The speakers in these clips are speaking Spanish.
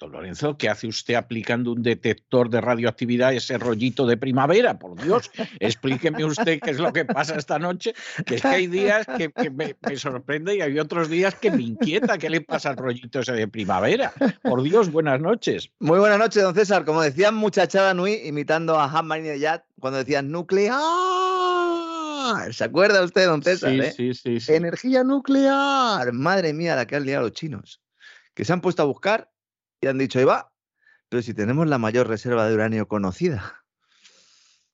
Don Lorenzo, ¿qué hace usted aplicando un detector de radioactividad a ese rollito de primavera? Por Dios, explíqueme usted qué es lo que pasa esta noche, que es que hay días que, me, sorprende y hay otros días que me inquieta qué le pasa al rollito ese de primavera. Por Dios, buenas noches. Muy buenas noches, don César. Como decían muchachada Nui, imitando a Han de Yat, cuando decían nuclear. ¿Se acuerda usted, don César? Sí, eh? sí, sí, sí. Energía nuclear. Madre mía, la que han liado los chinos. Que se han puesto a buscar y han dicho, ahí va, pero si tenemos la mayor reserva de uranio conocida.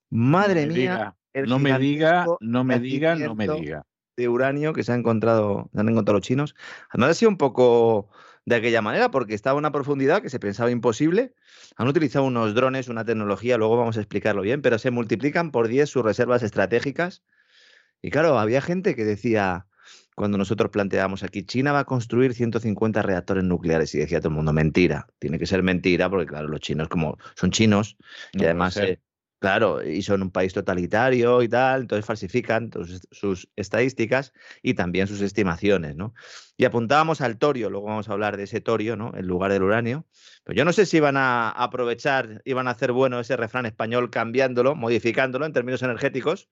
Madre mía. no me diga, no me diga, no me diga. De uranio que se, ha encontrado, han encontrado los chinos. Además ha sido un poco de aquella manera, porque estaba a una profundidad que se pensaba imposible. Han utilizado unos drones, una tecnología, luego vamos a explicarlo bien, pero se multiplican por 10 sus reservas estratégicas. Y claro, había gente que decía, cuando nosotros planteábamos aquí, China va a construir 150 reactores nucleares y decía todo el mundo, mentira, tiene que ser mentira, porque claro, los chinos como son chinos y además Claro, y son un país totalitario y tal, entonces falsifican sus, estadísticas y también sus estimaciones, ¿no? Y apuntábamos al torio, luego vamos a hablar de ese torio, ¿no? En lugar del uranio. Pero yo no sé si iban a aprovechar, iban a hacer bueno ese refrán español cambiándolo, modificándolo en términos energéticos.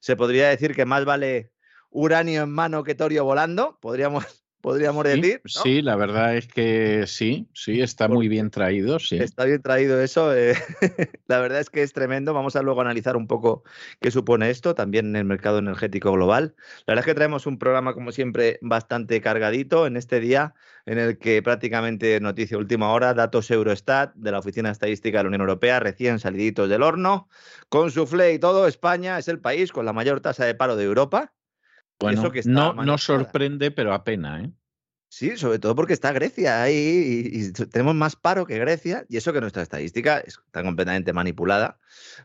Se podría decir que más vale uranio en mano que torio volando, podríamos podríamos decir. Sí, la verdad es que sí, sí, está muy bien traído, sí. Está bien traído eso. Eh, la verdad es que es tremendo. Vamos a luego analizar un poco qué supone esto también en el mercado energético global. La verdad es que traemos un programa, como siempre, bastante cargadito en este día, en el que prácticamente noticia última hora, datos Eurostat de la Oficina Estadística de la Unión Europea, recién saliditos del horno, con su y todo. España es el país con la mayor tasa de paro de Europa bueno, no, no sorprende, pero apena, ¿eh? Sí, sobre todo porque está Grecia ahí y, tenemos más paro que Grecia y eso que nuestra estadística está completamente manipulada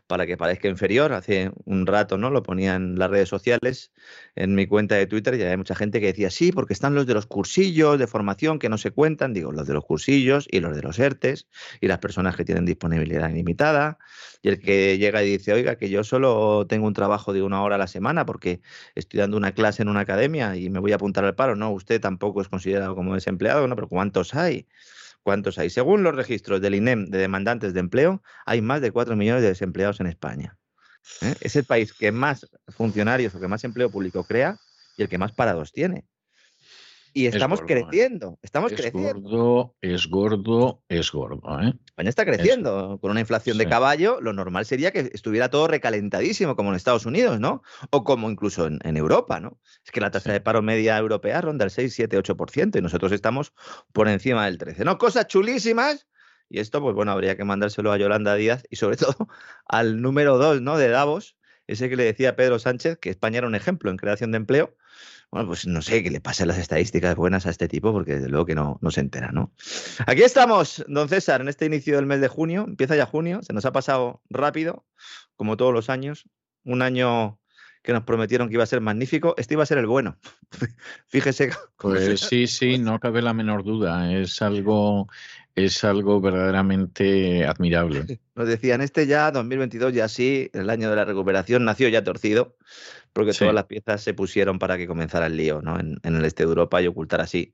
para que parezca inferior. Hace un rato no lo ponía en las redes sociales, en mi cuenta de Twitter y hay mucha gente que decía sí, porque están los de los cursillos de formación que no se cuentan, digo, los de los cursillos y los de los ERTES y las personas que tienen disponibilidad ilimitada y el que llega y dice, oiga, que yo solo tengo un trabajo de una hora a la semana porque estoy dando una clase en una academia y me voy a apuntar al paro. No, usted tampoco es considerado como desempleado, ¿no? Pero ¿cuántos hay? ¿Cuántos hay? Según los registros del INEM de demandantes de empleo, hay más de 4 millones de desempleados en España. ¿eh? Es el país que más funcionarios o que más empleo público crea y el que más parados tiene. Y estamos ¿eh? creciendo, estamos es creciendo. Gordo, es gordo, es gordo. ¿eh? España está creciendo. Con una inflación de caballo, lo normal sería que estuviera todo recalentadísimo, como en Estados Unidos, ¿no? O como incluso en, Europa, ¿no? Es que la tasa de paro media europea ronda el 6, 7, 8%, y nosotros estamos por encima del 13%. ¿No? Cosas chulísimas. Y esto, pues bueno, habría que mandárselo a Yolanda Díaz y sobre todo al número 2, ¿no? De Davos, ese que le decía Pedro Sánchez que España era un ejemplo en creación de empleo bueno, pues no sé qué le pasa las estadísticas buenas a este tipo, porque desde luego que no, no se entera, ¿no? Aquí estamos, don César, en este inicio del mes de junio. Empieza ya junio, se nos ha pasado rápido, como todos los años. Un año que nos prometieron que iba a ser magnífico, este iba a ser el bueno. Fíjese. Pues sí, sí, no cabe la menor duda. Es algo, es algo verdaderamente admirable. Nos decían, este ya, 2022, ya sí, el año de la recuperación, nació ya torcido porque todas las piezas se pusieron para que comenzara el lío ¿no? en, el este de Europa y ocultar así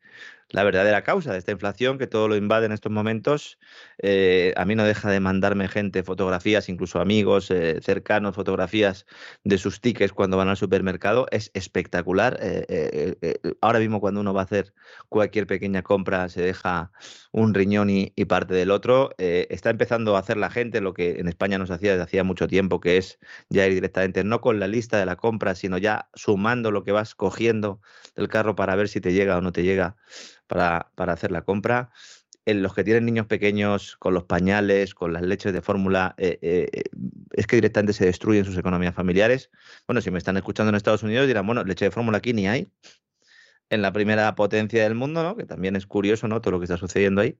la verdadera causa de esta inflación que todo lo invade en estos momentos. Eh, a mí no deja de mandarme gente fotografías, incluso amigos eh, cercanos, fotografías de sus tickets cuando van al supermercado. Es espectacular. Eh, ahora mismo cuando uno va a hacer cualquier pequeña compra se deja un riñón y, y parte del otro. está empezando a hacer la gente lo que en España nos hacía desde hacía mucho tiempo, que es ya ir directamente no con la lista de la compra, sino ya sumando lo que vas cogiendo del carro para ver si te llega o no te llega para, hacer la compra. En los que tienen niños pequeños con los pañales, con las leches de fórmula, eh, eh, eh, es que directamente se destruyen sus economías familiares. Bueno, si me están escuchando en Estados Unidos dirán, bueno, leche de fórmula aquí ni hay. En la primera potencia del mundo, ¿no? Que también es curioso, ¿no? Todo lo que está sucediendo ahí.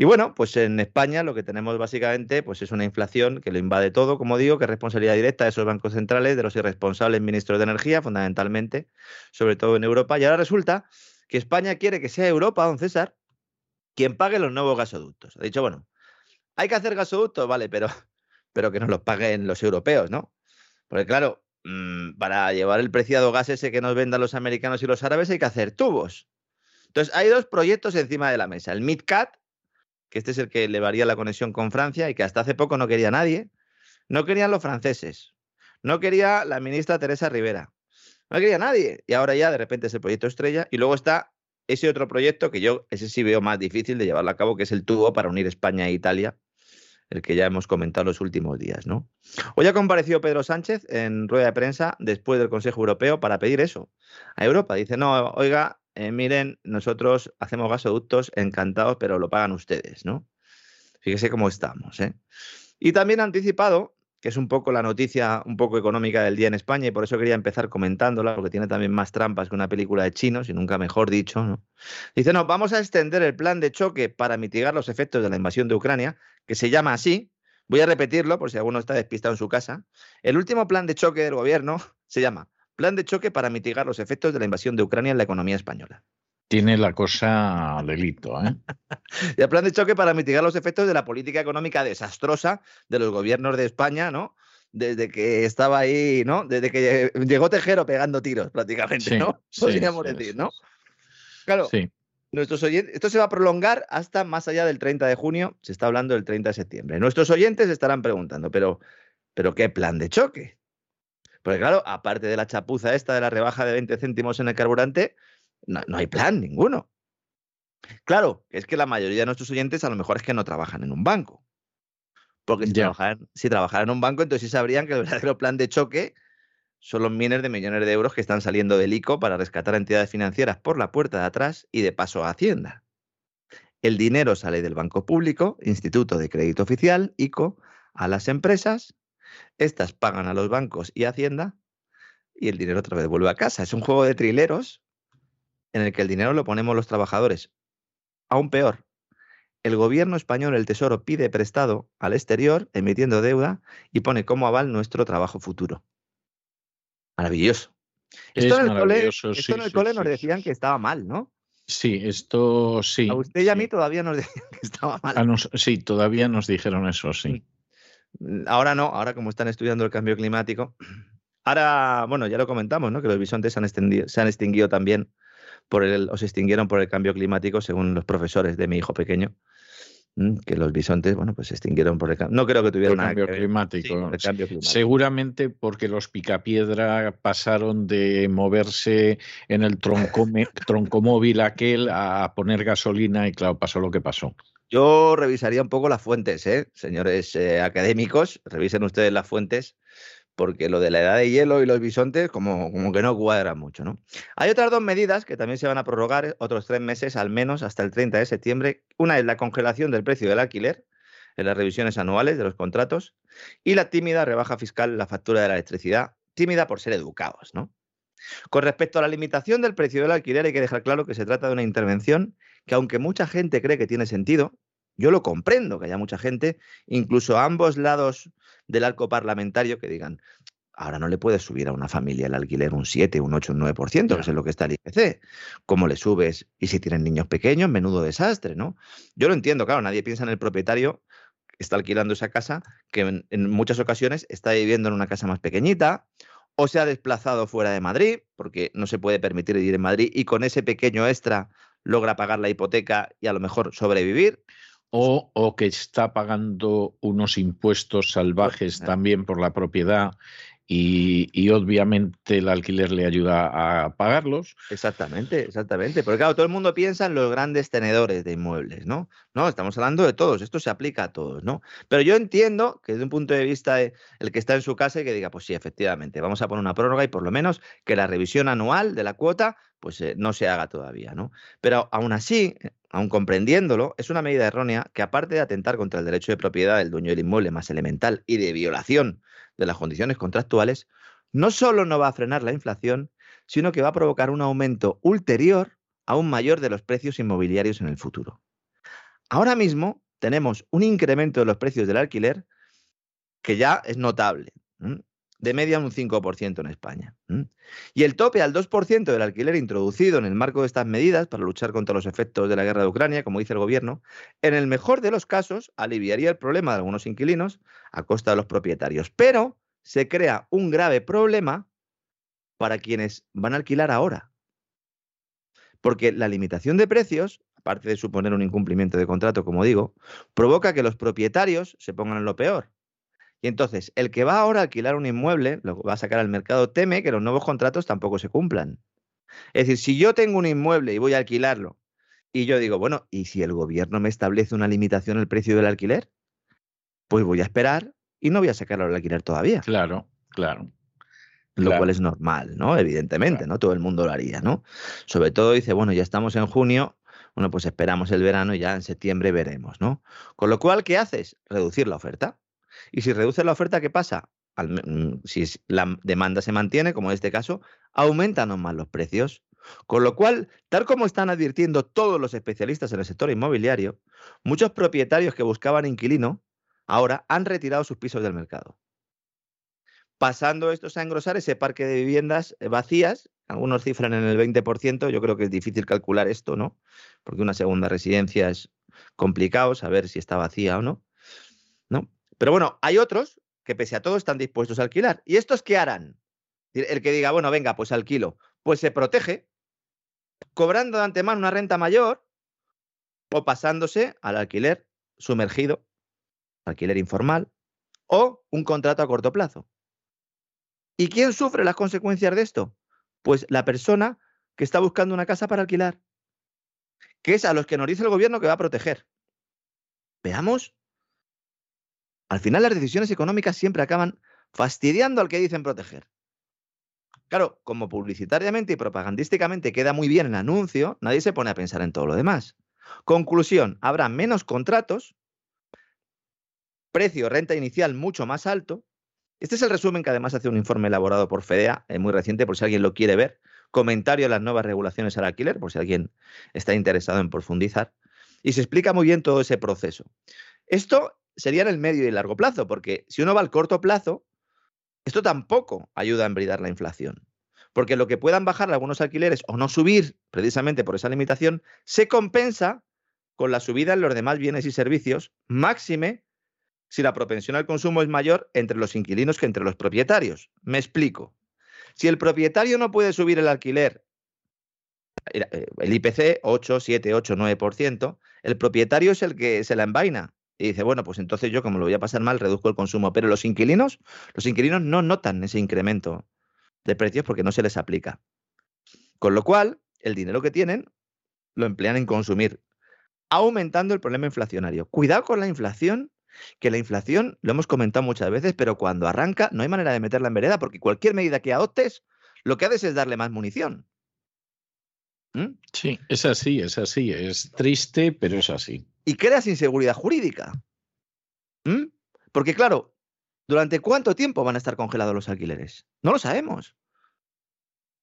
Y bueno, pues en España lo que tenemos básicamente pues es una inflación que lo invade todo, como digo, que es responsabilidad directa de esos bancos centrales, de los irresponsables ministros de energía, fundamentalmente, sobre todo en Europa. Y ahora resulta que España quiere que sea Europa, don César, quien pague los nuevos gasoductos. Ha dicho, bueno, hay que hacer gasoductos, vale, pero, pero que nos los paguen los europeos, ¿no? Porque claro, mm, para llevar el preciado gas ese que nos vendan los americanos y los árabes hay que hacer tubos. Entonces, hay dos proyectos encima de la mesa. El MidCat, que este es el que elevaría la conexión con Francia y que hasta hace poco no quería nadie. No querían los franceses. No quería la ministra Teresa Rivera. No quería nadie. Y ahora ya de repente es el proyecto estrella. Y luego está ese otro proyecto que yo, ese sí veo más difícil de llevarlo a cabo, que es el tubo para unir España e Italia, el que ya hemos comentado los últimos días, ¿no? Hoy ha comparecido Pedro Sánchez en rueda de prensa después del Consejo Europeo para pedir eso a Europa. Dice, no, oiga, eh, miren, nosotros hacemos gasoductos encantados, pero lo pagan ustedes, ¿no? Fíjese cómo estamos, ¿eh? Y también anticipado, que es un poco la noticia un poco económica del día en España, y por eso quería empezar comentándola, porque tiene también más trampas que una película de chinos, y nunca mejor dicho, ¿no? Dice, no, vamos a extender el plan de choque para mitigar los efectos de la invasión de Ucrania, que se llama así, voy a repetirlo por si alguno está despistado en su casa. El último plan de choque del gobierno se llama Plan de choque para mitigar los efectos de la invasión de Ucrania en la economía española. tiene la cosa delito. ¿eh? y el plan de choque para mitigar los efectos de la política económica desastrosa de los gobiernos de España, ¿no? Desde que estaba ahí, ¿no? Desde que llegó Tejero pegando tiros, prácticamente, ¿no? Podríamos decir, ¿no? Claro. Nuestros oyentes, esto se va a prolongar hasta más allá del 30 de junio, se está hablando del 30 de septiembre. Nuestros oyentes estarán preguntando, pero, pero ¿qué plan de choque? Porque claro, aparte de la chapuza esta de la rebaja de 20 céntimos en el carburante, no, hay plan ninguno. Claro, es que la mayoría de nuestros oyentes a lo mejor es que no trabajan en un banco. Porque si, trabajaran, si trabajaran en un banco, entonces sí sabrían que el verdadero plan de choque son los miles de millones de euros que están saliendo del ICO para rescatar a entidades financieras por la puerta de atrás y de paso a Hacienda. El dinero sale del banco público, Instituto de Crédito Oficial, ICO, a las empresas, estas pagan a los bancos y Hacienda y el dinero otra vez vuelve a casa. Es un juego de trileros en el que el dinero lo ponemos los trabajadores. Aún peor, el gobierno español, el Tesoro, pide prestado al exterior, emitiendo deuda, y pone como aval nuestro trabajo futuro. Maravilloso. Esto en el cole, nos decían que estaba mal, ¿no? Sí, esto sí. A usted y a mí todavía nos decían que estaba mal. sí, todavía nos dijeron eso, sí. Mm, ahora no, ahora como están estudiando el cambio climático. Ahora, bueno, ya lo comentamos, ¿no? Que los bisontes se han, se han extinguido también por el, o se extinguieron por el cambio climático, según los profesores de mi hijo pequeño que los bisontes, bueno, pues se extinguieron por el cambio. No creo que tuvieran cambio, climático. Seguramente porque los picapiedra pasaron de moverse en el troncomóvil aquel a poner gasolina y claro, pasó lo que pasó. Yo revisaría un poco las fuentes, ¿eh? señores eh, académicos, revisen ustedes las fuentes porque lo de la edad de hielo y los bisontes como, como que no cuadra mucho, ¿no? Hay otras dos medidas que también se van a prorrogar otros tres meses, al menos hasta el 30 de septiembre. Una es la congelación del precio del alquiler en las revisiones anuales de los contratos y la tímida rebaja fiscal en la factura de la electricidad, tímida por ser educados, ¿no? Con respecto a la limitación del precio del alquiler, hay que dejar claro que se trata de una intervención que, aunque mucha gente cree que tiene sentido, yo lo comprendo que haya mucha gente, incluso a ambos lados del arco parlamentario, que digan, ahora no le puedes subir a una familia el alquiler un 7, un 8, un 9%, que es lo que está el IPC. ¿Cómo le subes? Y si tienen niños pequeños, menudo desastre, ¿no? Yo lo entiendo, claro, nadie piensa en el propietario que está alquilando esa casa, que en, muchas ocasiones está viviendo en una casa más pequeñita, o se ha desplazado fuera de Madrid, porque no se puede permitir vivir en Madrid, y con ese pequeño extra logra pagar la hipoteca y a lo mejor sobrevivir o, que está pagando unos impuestos salvajes también por la propiedad y, obviamente el alquiler le ayuda a pagarlos. Exactamente, exactamente. Porque claro, todo el mundo piensa en los grandes tenedores de inmuebles, ¿no? No, estamos hablando de todos, esto se aplica a todos, ¿no? Pero yo entiendo que desde un punto de vista el que está en su casa y que diga, pues sí, efectivamente, vamos a poner una prórroga y por lo menos que la revisión anual de la cuota pues eh, no se haga todavía, ¿no? Pero aún así, aun comprendiéndolo, es una medida errónea que aparte de atentar contra el derecho de propiedad del dueño del inmueble más elemental y de violación de las condiciones contractuales, no solo no va a frenar la inflación, sino que va a provocar un aumento ulterior aún mayor de los precios inmobiliarios en el futuro. Ahora mismo tenemos un incremento de los precios del alquiler que ya es notable de media un 5% en España. Y el tope al 2% del alquiler introducido en el marco de estas medidas para luchar contra los efectos de la guerra de Ucrania, como dice el gobierno, en el mejor de los casos aliviaría el problema de algunos inquilinos a costa de los propietarios. Pero se crea un grave problema para quienes van a alquilar ahora. Porque la limitación de precios, aparte de suponer un incumplimiento de contrato, como digo, provoca que los propietarios se pongan en lo peor y entonces, el que va ahora a alquilar un inmueble, lo va a sacar al mercado, teme que los nuevos contratos tampoco se cumplan. Es decir, si yo tengo un inmueble y voy a alquilarlo, y yo digo, bueno, ¿y si el gobierno me establece una limitación al precio del alquiler? Pues voy a esperar y no voy a sacarlo al alquiler todavía. Claro, claro. Lo cual es normal, ¿no? Evidentemente, ¿no? Todo el mundo lo haría, ¿no? Sobre todo dice, bueno, ya estamos en junio, bueno, pues esperamos el verano y ya en septiembre veremos, ¿no? Con lo cual, ¿qué haces? Reducir la oferta. Y si reduce la oferta, ¿qué pasa? Mm, si la demanda se mantiene, como en este caso, aumentan más los precios. Con lo cual, tal como están advirtiendo todos los especialistas en el sector inmobiliario, muchos propietarios que buscaban inquilino ahora han retirado sus pisos del mercado. Pasando estos a engrosar ese parque de viviendas eh, vacías algunos cifran en el 20%, yo creo que es difícil calcular esto, ¿no? Porque una segunda residencia es complicado saber si está vacía o no, ¿no? Pero bueno, hay otros que pese a todo están dispuestos a alquilar. ¿Y estos qué harán? El que diga, bueno, venga, pues alquilo, pues se protege cobrando de antemano una renta mayor o pasándose al alquiler sumergido, alquiler informal o un contrato a corto plazo. ¿Y quién sufre las consecuencias de esto? Pues la persona que está buscando una casa para alquilar, que es a los que nos dice el gobierno que va a proteger. Veamos. Al final las decisiones económicas siempre acaban fastidiando al que dicen proteger. Claro, como publicitariamente y propagandísticamente queda muy bien el anuncio, nadie se pone a pensar en todo lo demás. Conclusión, habrá menos contratos, precio renta inicial mucho más alto. Este es el resumen que además hace un informe elaborado por FEDEA, es muy reciente por si alguien lo quiere ver. Comentario de las nuevas regulaciones al alquiler, por si alguien está interesado en profundizar. Y se explica muy bien todo ese proceso. Esto sería en el medio y largo plazo, porque si uno va al corto plazo, esto tampoco ayuda a embridar la inflación, porque lo que puedan bajar algunos alquileres o no subir precisamente por esa limitación, se compensa con la subida en los demás bienes y servicios, máxime si la propensión al consumo es mayor entre los inquilinos que entre los propietarios. Me explico. Si el propietario no puede subir el alquiler, eh, el IPC 8, 7, 8, 9%, el propietario es el que se la envaina y dice, bueno, pues entonces yo como lo voy a pasar mal, reduzco el consumo. Pero los inquilinos, los inquilinos no notan ese incremento de precios porque no se les aplica. Con lo cual, el dinero que tienen lo emplean en consumir, aumentando el problema inflacionario. Cuidado con la inflación, que la inflación, lo hemos comentado muchas veces, pero cuando arranca no hay manera de meterla en vereda porque cualquier medida que adoptes, lo que haces es darle más munición. ¿Mm? Sí, es así, es así. Es triste, pero es así y creas inseguridad jurídica. ¿Mm? Porque claro, ¿durante cuánto tiempo van a estar congelados los alquileres? No lo sabemos.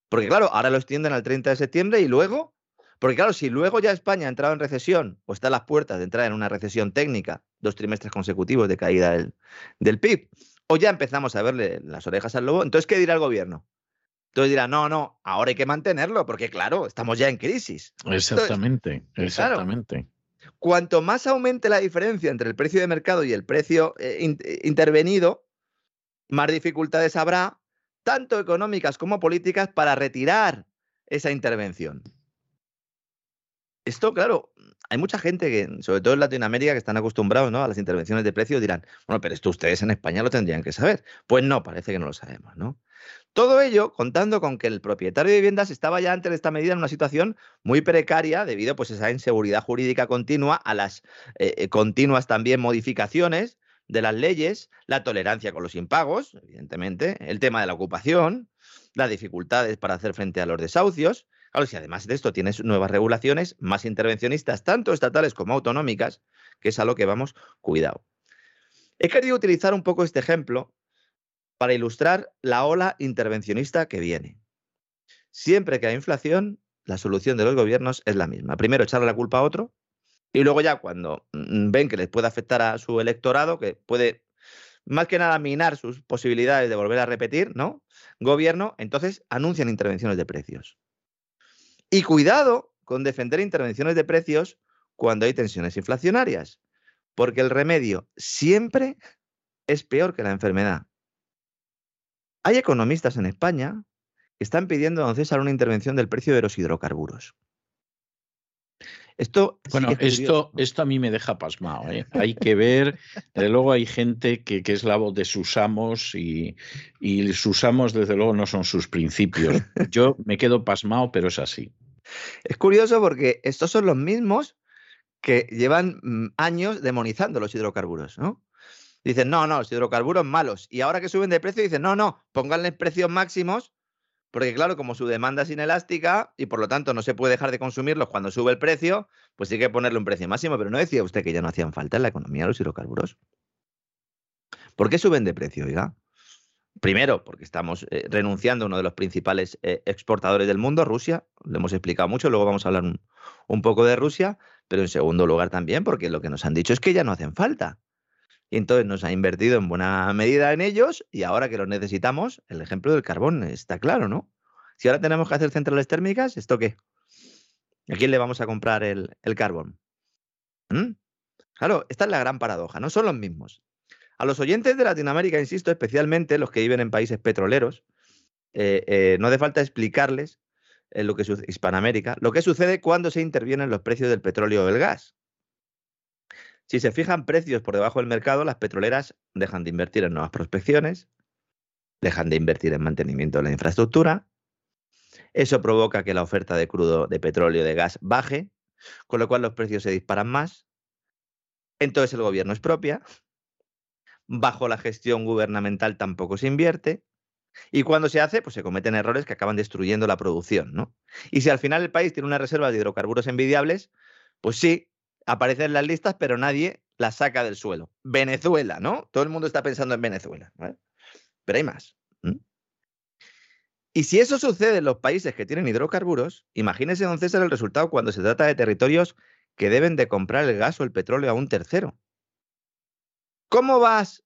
Porque claro, ahora lo extienden al 30 de septiembre y luego, porque claro, si luego ya España ha entrado en recesión o está a las puertas de entrar en una recesión técnica, dos trimestres consecutivos de caída del, del PIB, o ya empezamos a verle las orejas al lobo, entonces, ¿qué dirá el gobierno? Entonces dirá, no, no, ahora hay que mantenerlo, porque claro, estamos ya en crisis. Exactamente, exactamente. Cuanto más aumente la diferencia entre el precio de mercado y el precio eh, eh, intervenido, más dificultades habrá, tanto económicas como políticas, para retirar esa intervención. Esto, claro, hay mucha gente que, sobre todo en Latinoamérica, que están acostumbrados ¿no? a las intervenciones de precios, dirán, bueno, pero esto ustedes en España lo tendrían que saber. Pues no, parece que no lo sabemos, ¿no? Todo ello contando con que el propietario de viviendas estaba ya antes de esta medida en una situación muy precaria debido pues, a esa inseguridad jurídica continua, a las eh, eh, continuas también modificaciones de las leyes, la tolerancia con los impagos, evidentemente, el tema de la ocupación, las dificultades para hacer frente a los desahucios. Claro, si además de esto tienes nuevas regulaciones más intervencionistas, tanto estatales como autonómicas, que es a lo que vamos, cuidado. He querido utilizar un poco este ejemplo para ilustrar la ola intervencionista que viene. Siempre que hay inflación, la solución de los gobiernos es la misma. Primero echarle la culpa a otro y luego ya cuando mm, ven que les puede afectar a su electorado, que puede más que nada minar sus posibilidades de volver a repetir, ¿no? Gobierno, entonces anuncian intervenciones de precios. Y cuidado con defender intervenciones de precios cuando hay tensiones inflacionarias, porque el remedio siempre es peor que la enfermedad. Hay economistas en España que están pidiendo a don César una intervención del precio de los hidrocarburos. Esto bueno, esto, esto a mí me deja pasmado. ¿eh? Hay que ver, desde luego hay gente que, es la voz de sus amos y, y, sus amos desde luego no son sus principios. Yo me quedo pasmado, pero es así. Es curioso porque estos son los mismos que llevan mm, años demonizando los hidrocarburos, ¿no? Dicen, no, no, los hidrocarburos malos. Y ahora que suben de precio, dicen, no, no, pónganles precios máximos, porque claro, como su demanda es inelástica y por lo tanto no se puede dejar de consumirlos cuando sube el precio, pues hay que ponerle un precio máximo. Pero no decía usted que ya no hacían falta en la economía los hidrocarburos. ¿Por qué suben de precio, oiga? Primero, porque estamos eh, renunciando a uno de los principales eh, exportadores del mundo, Rusia. Lo hemos explicado mucho, luego vamos a hablar un poco de Rusia. Pero en segundo lugar también, porque lo que nos han dicho es que ya no hacen falta. Y entonces nos ha invertido en buena medida en ellos y ahora que los necesitamos, el ejemplo del carbón está claro, ¿no? Si ahora tenemos que hacer centrales térmicas, ¿esto qué? ¿A quién le vamos a comprar el, carbón? ¿Mm? Claro, esta es la gran paradoja, no son los mismos. A los oyentes de Latinoamérica, insisto, especialmente los que viven en países petroleros, eh, eh, no hace falta explicarles en lo que Hispanoamérica, lo que sucede cuando se intervienen los precios del petróleo o del gas. Si se fijan precios por debajo del mercado, las petroleras dejan de invertir en nuevas prospecciones, dejan de invertir en mantenimiento de la infraestructura. Eso provoca que la oferta de crudo, de petróleo, de gas baje, con lo cual los precios se disparan más. Entonces el gobierno es propia. Bajo la gestión gubernamental tampoco se invierte. Y cuando se hace, pues se cometen errores que acaban destruyendo la producción, ¿no? Y si al final el país tiene una reserva de hidrocarburos envidiables, pues sí, aparece en las listas, pero nadie las saca del suelo. Venezuela, ¿no? Todo el mundo está pensando en Venezuela. Pero hay más. Y si eso sucede en los países que tienen hidrocarburos, imagínese, don César, el resultado cuando se trata de territorios que deben de comprar el gas o el petróleo a un tercero. ¿Cómo vas,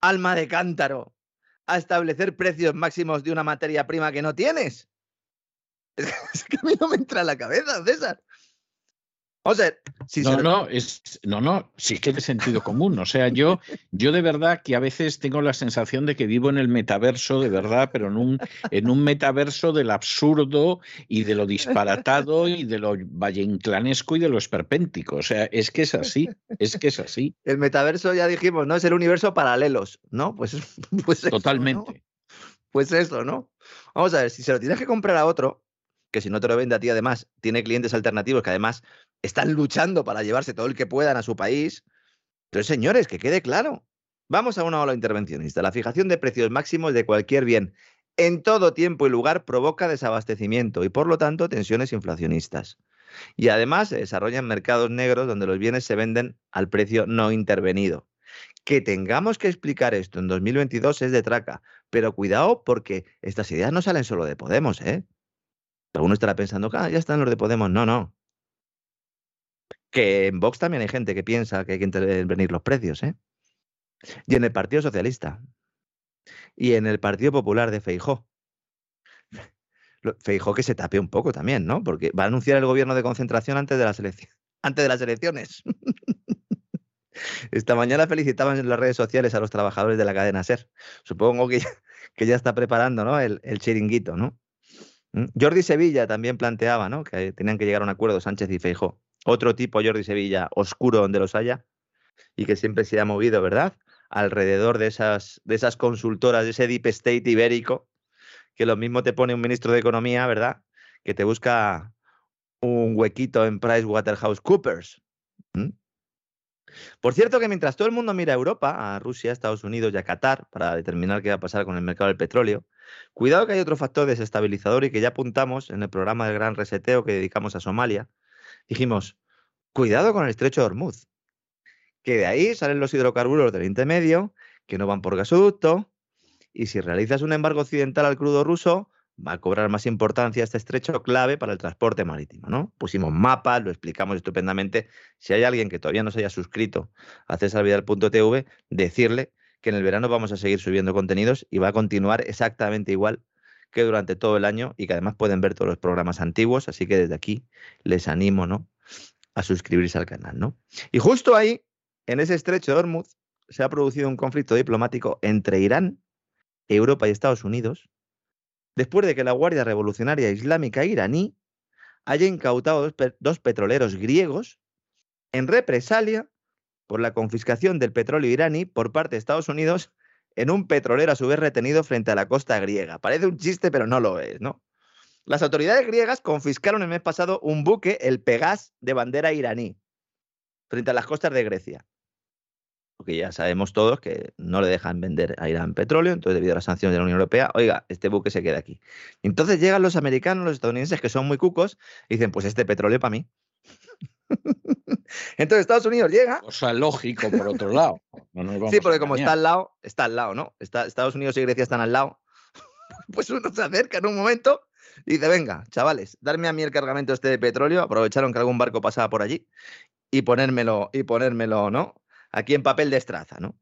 alma de cántaro, a establecer precios máximos de una materia prima que no tienes? Es que a mí no me entra en la cabeza, César. O sea, si no, no, es, no, no, sí que es de sentido común. O sea, yo, yo de verdad que a veces tengo la sensación de que vivo en el metaverso, de verdad, pero en un, en un metaverso del absurdo y de lo disparatado y de lo vallenclanesco y de lo esperpéntico. O sea, es que es así, es que es así. El metaverso, ya dijimos, ¿no? Es el universo paralelos, ¿no? Pues, pues Totalmente. Pues eso, ¿no? Vamos a ver, si se lo tienes que comprar a otro, que si no te lo vende a ti además, tiene clientes alternativos que además están luchando para llevarse todo el que puedan a su país. Entonces, señores, que quede claro. Vamos a una ola intervencionista. La fijación de precios máximos de cualquier bien en todo tiempo y lugar provoca desabastecimiento y, por lo tanto, tensiones inflacionistas. Y además se desarrollan mercados negros donde los bienes se venden al precio no intervenido. Que tengamos que explicar esto en 2022 es de traca, pero cuidado porque estas ideas no salen solo de Podemos, ¿eh? Alguno estará pensando, ah, ya están los de Podemos. No, no. Que en Vox también hay gente que piensa que hay que intervenir los precios, ¿eh? Y en el Partido Socialista. Y en el Partido Popular de Feijó. Feijó que se tape un poco también, ¿no? Porque va a anunciar el gobierno de concentración antes de las, elecciones. Esta mañana felicitaban en las redes sociales a los trabajadores de la cadena SER. Supongo que ya, que ya está preparando ¿no? el, el chiringuito, ¿no? Mm, Jordi Sevilla también planteaba ¿no? que tenían que llegar a un acuerdo Sánchez y Feijó. Otro tipo, Jordi Sevilla, oscuro donde los haya, y que siempre se ha movido, ¿verdad? Alrededor de esas, de esas consultoras, de ese deep state ibérico, que lo mismo te pone un ministro de Economía, ¿verdad? Que te busca un huequito en PricewaterhouseCoopers. Coopers. Por cierto que mientras todo el mundo mira a Europa, a Rusia, a Estados Unidos y a Qatar para determinar qué va a pasar con el mercado del petróleo, cuidado que hay otro factor desestabilizador y que ya apuntamos en el programa del gran reseteo que dedicamos a Somalia. Dijimos, cuidado con el estrecho de Hormuz, que de ahí salen los hidrocarburos del intermedio, que no van por gasoducto, y si realizas un embargo occidental al crudo ruso, va a cobrar más importancia este estrecho clave para el transporte marítimo, ¿no? Pusimos mapas, lo explicamos estupendamente. Si hay alguien que todavía no se haya suscrito a cesarvidal.tv, decirle que en el verano vamos a seguir subiendo contenidos y va a continuar exactamente igual que durante todo el año y que además pueden ver todos los programas antiguos, así que desde aquí les animo, ¿no? a suscribirse al canal, ¿no? Y justo ahí, en ese estrecho de Hormuz, se ha producido un conflicto diplomático entre Irán, Europa y Estados Unidos, después de que la Guardia Revolucionaria Islámica iraní haya incautado dos, petroleros griegos en represalia por la confiscación del petróleo iraní por parte de Estados Unidos en un petrolero a su vez retenido frente a la costa griega. Parece un chiste, pero no lo es, ¿no? Las autoridades griegas confiscaron el mes pasado un buque, el Pegas, de bandera iraní, frente a las costas de Grecia porque ya sabemos todos que no le dejan vender a Irán petróleo, entonces debido a las sanciones de la Unión Europea, oiga, este buque se queda aquí. Entonces llegan los americanos, los estadounidenses, que son muy cucos, y dicen, pues este petróleo para mí. Entonces Estados Unidos llega. O sea, lógico por otro lado. sí, porque como está al lado, está al lado, ¿no? Estados Unidos y Grecia están al lado. Pues uno se acerca en un momento y dice, venga, chavales, darme a mí el cargamento este de petróleo, aprovecharon que algún barco pasaba por allí y ponérmelo, y ponérmelo, ¿no? aquí en papel de estraza, ¿no?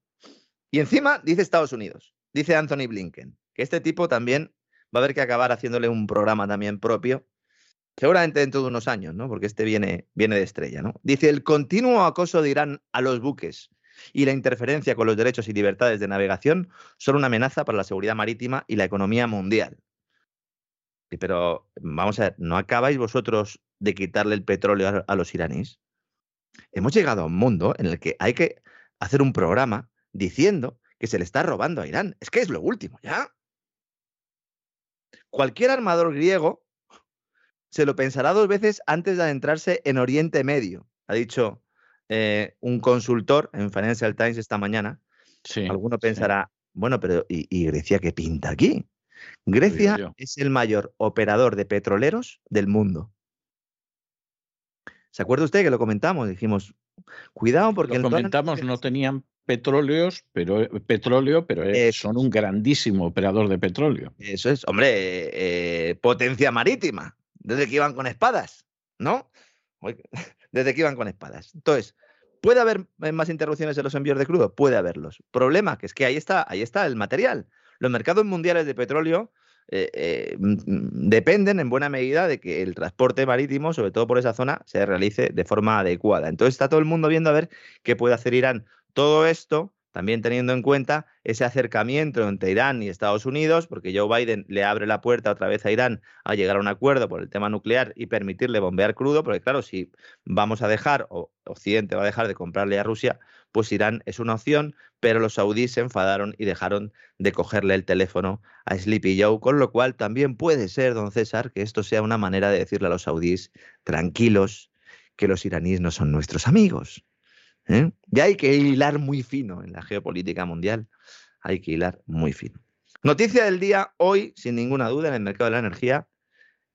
Y encima dice Estados Unidos, dice Anthony Blinken, que este tipo también va a haber que acabar haciéndole un programa también propio. Seguramente dentro de unos años, ¿no? Porque este viene, viene de estrella, ¿no? Dice, el continuo acoso de Irán a los buques y la interferencia con los derechos y libertades de navegación son una amenaza para la seguridad marítima y la economía mundial. Pero vamos a ver, ¿no acabáis vosotros de quitarle el petróleo a, los iraníes? Hemos llegado a un mundo en el que hay que hacer un programa diciendo que se le está robando a Irán. Es que es lo último, ¿ya? Cualquier armador griego se lo pensará dos veces antes de adentrarse en Oriente Medio, ha dicho eh, un consultor en Financial Times esta mañana. Alguno pensará, bueno, pero ¿y, Grecia qué pinta aquí? Grecia es el mayor operador de petroleros del mundo. ¿Se acuerda usted que lo comentamos? Dijimos, cuidado porque... Lo comentamos, no tenían petróleos, pero, petróleo, pero son un grandísimo operador de petróleo. Eso es, hombre, eh, potencia marítima, desde que iban con espadas, ¿no? Desde que iban con espadas. Entonces, ¿puede haber más interrupciones en los envíos de crudo? Puede haberlos. Problema, que es que ahí está, ahí está el material. Los mercados mundiales de petróleo eh, eh, mm, dependen en buena medida de que el transporte marítimo, sobre todo por esa zona, se realice de forma adecuada. Entonces está todo el mundo viendo a ver qué puede hacer Irán. Todo esto también teniendo en cuenta ese acercamiento entre Irán y Estados Unidos, porque Joe Biden le abre la puerta otra vez a Irán a llegar a un acuerdo por el tema nuclear y permitirle bombear crudo, porque claro, si vamos a dejar, o Occidente va a dejar de comprarle a Rusia, pues Irán es una opción, pero los saudíes se enfadaron y dejaron de cogerle el teléfono a Sleepy Joe, con lo cual también puede ser, don César, que esto sea una manera de decirle a los saudíes, tranquilos, que los iraníes no son nuestros amigos. ¿Eh? Ya hay que hilar muy fino en la geopolítica mundial, hay que hilar muy fino. Noticia del día, hoy, sin ninguna duda, en el mercado de la energía,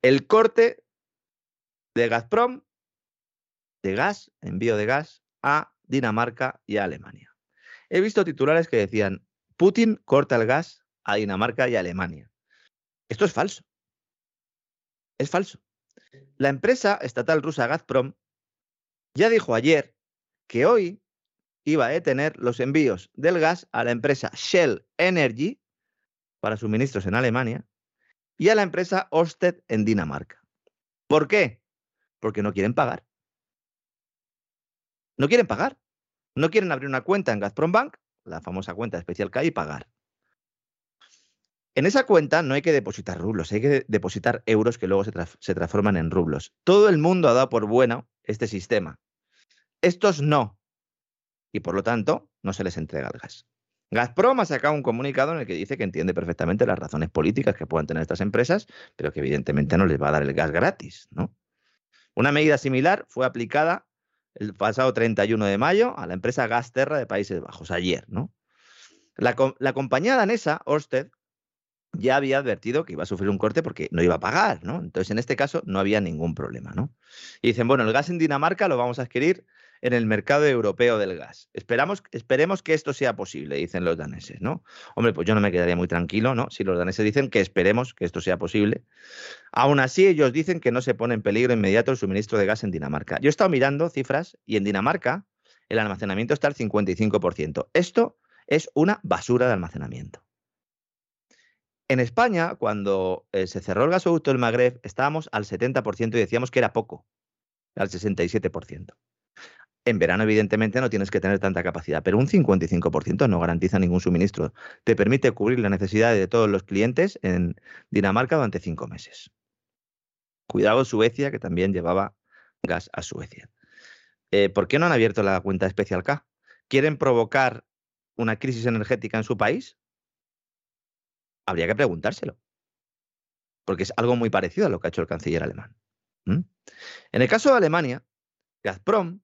el corte de Gazprom de gas, envío de gas a Dinamarca y a Alemania. He visto titulares que decían, Putin corta el gas a Dinamarca y a Alemania. Esto es falso. Es falso. La empresa estatal rusa Gazprom ya dijo ayer que hoy iba a detener los envíos del gas a la empresa Shell Energy para suministros en Alemania y a la empresa Ørsted en Dinamarca. ¿Por qué? Porque no quieren pagar. No quieren pagar. No quieren abrir una cuenta en Gazprom Bank, la famosa cuenta especial que hay, y pagar. En esa cuenta no hay que depositar rublos, hay que depositar euros que luego se, se transforman en rublos. Todo el mundo ha dado por bueno este sistema. Estos no. Y por lo tanto, no se les entrega el gas. Gazprom ha sacado un comunicado en el que dice que entiende perfectamente las razones políticas que puedan tener estas empresas, pero que evidentemente no les va a dar el gas gratis. ¿no? Una medida similar fue aplicada el pasado 31 de mayo a la empresa Gasterra de Países Bajos, ayer. ¿no? La, compañía danesa, Orsted, ya había advertido que iba a sufrir un corte porque no iba a pagar, ¿no? Entonces, en este caso, no había ningún problema, ¿no? Y dicen, bueno, el gas en Dinamarca lo vamos a adquirir en el mercado europeo del gas. Esperamos, esperemos que esto sea posible, dicen los daneses, ¿no? Hombre, pues yo no me quedaría muy tranquilo, ¿no? Si los daneses dicen que esperemos que esto sea posible. Aún así, ellos dicen que no se pone en peligro inmediato el suministro de gas en Dinamarca. Yo he estado mirando cifras y en Dinamarca el almacenamiento está al 55%. Esto es una basura de almacenamiento. En España, cuando eh, se cerró el gasoducto del Magreb, estábamos al 70% y decíamos que era poco, al 67%. En verano, evidentemente, no tienes que tener tanta capacidad, pero un 55% no garantiza ningún suministro. Te permite cubrir las necesidades de todos los clientes en Dinamarca durante cinco meses. Cuidado Suecia, que también llevaba gas a Suecia. Eh, ¿Por qué no han abierto la cuenta especial K? ¿Quieren provocar una crisis energética en su país? Habría que preguntárselo. Porque es algo muy parecido a lo que ha hecho el canciller alemán. En el caso de Alemania, Gazprom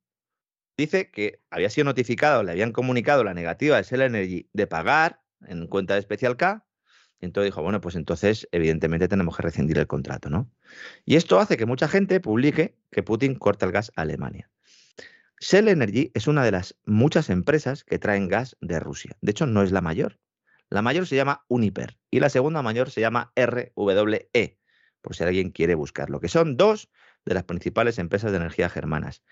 dice que había sido notificado, le habían comunicado la negativa de Shell Energy de pagar en cuenta de especial K. Y entonces dijo, bueno, pues entonces evidentemente tenemos que rescindir el contrato, ¿no? Y esto hace que mucha gente publique que Putin corta el gas a Alemania. Shell Energy es una de las muchas empresas que traen gas de Rusia. De hecho, no es la mayor. La mayor se llama Uniper y la segunda mayor se llama RWE, por si alguien quiere buscarlo, que son dos de las principales empresas de energía germanas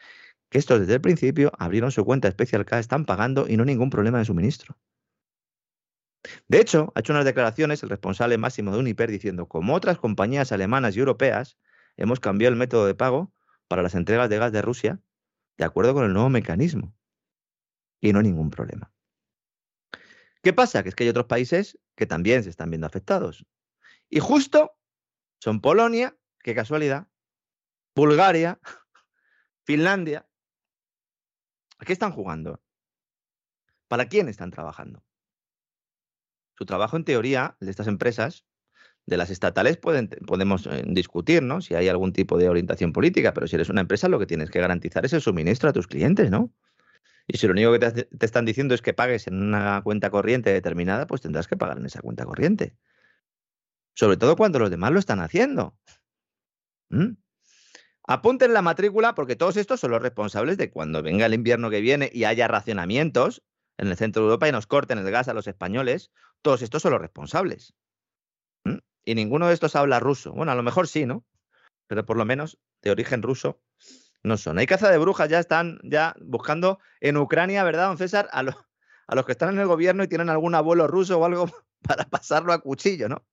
que estos desde el principio abrieron su cuenta especial K, están pagando y no ningún problema de suministro. De hecho, ha hecho unas declaraciones el responsable máximo de Uniper diciendo, como otras compañías alemanas y europeas, hemos cambiado el método de pago para las entregas de gas de Rusia de acuerdo con el nuevo mecanismo. Y no ningún problema. ¿Qué pasa? Que es que hay otros países que también se están viendo afectados. Y justo son Polonia, qué casualidad, Bulgaria, Finlandia. ¿A qué están jugando? ¿Para quién están trabajando? Su trabajo, en teoría, de estas empresas, de las estatales, podemos eh, discutir, ¿no? Si hay algún tipo de orientación política, pero si eres una empresa, lo que tienes que garantizar es el suministro a tus clientes, ¿no? Y si lo único que te, están diciendo es que pagues en una cuenta corriente determinada, pues tendrás que pagar en esa cuenta corriente. Sobre todo cuando los demás lo están haciendo. ¿Mm? Apunten la matrícula porque todos estos son los responsables de cuando venga el invierno que viene y haya racionamientos en el centro de Europa y nos corten el gas a los españoles. Todos estos son los responsables. Y ninguno de estos habla ruso. Bueno, a lo mejor sí, ¿no? Pero por lo menos de origen ruso no son. Hay caza de brujas, ya están ya buscando en Ucrania, ¿verdad, don César? A, a los que están en el gobierno y tienen algún abuelo ruso o algo para pasarlo a cuchillo, ¿no?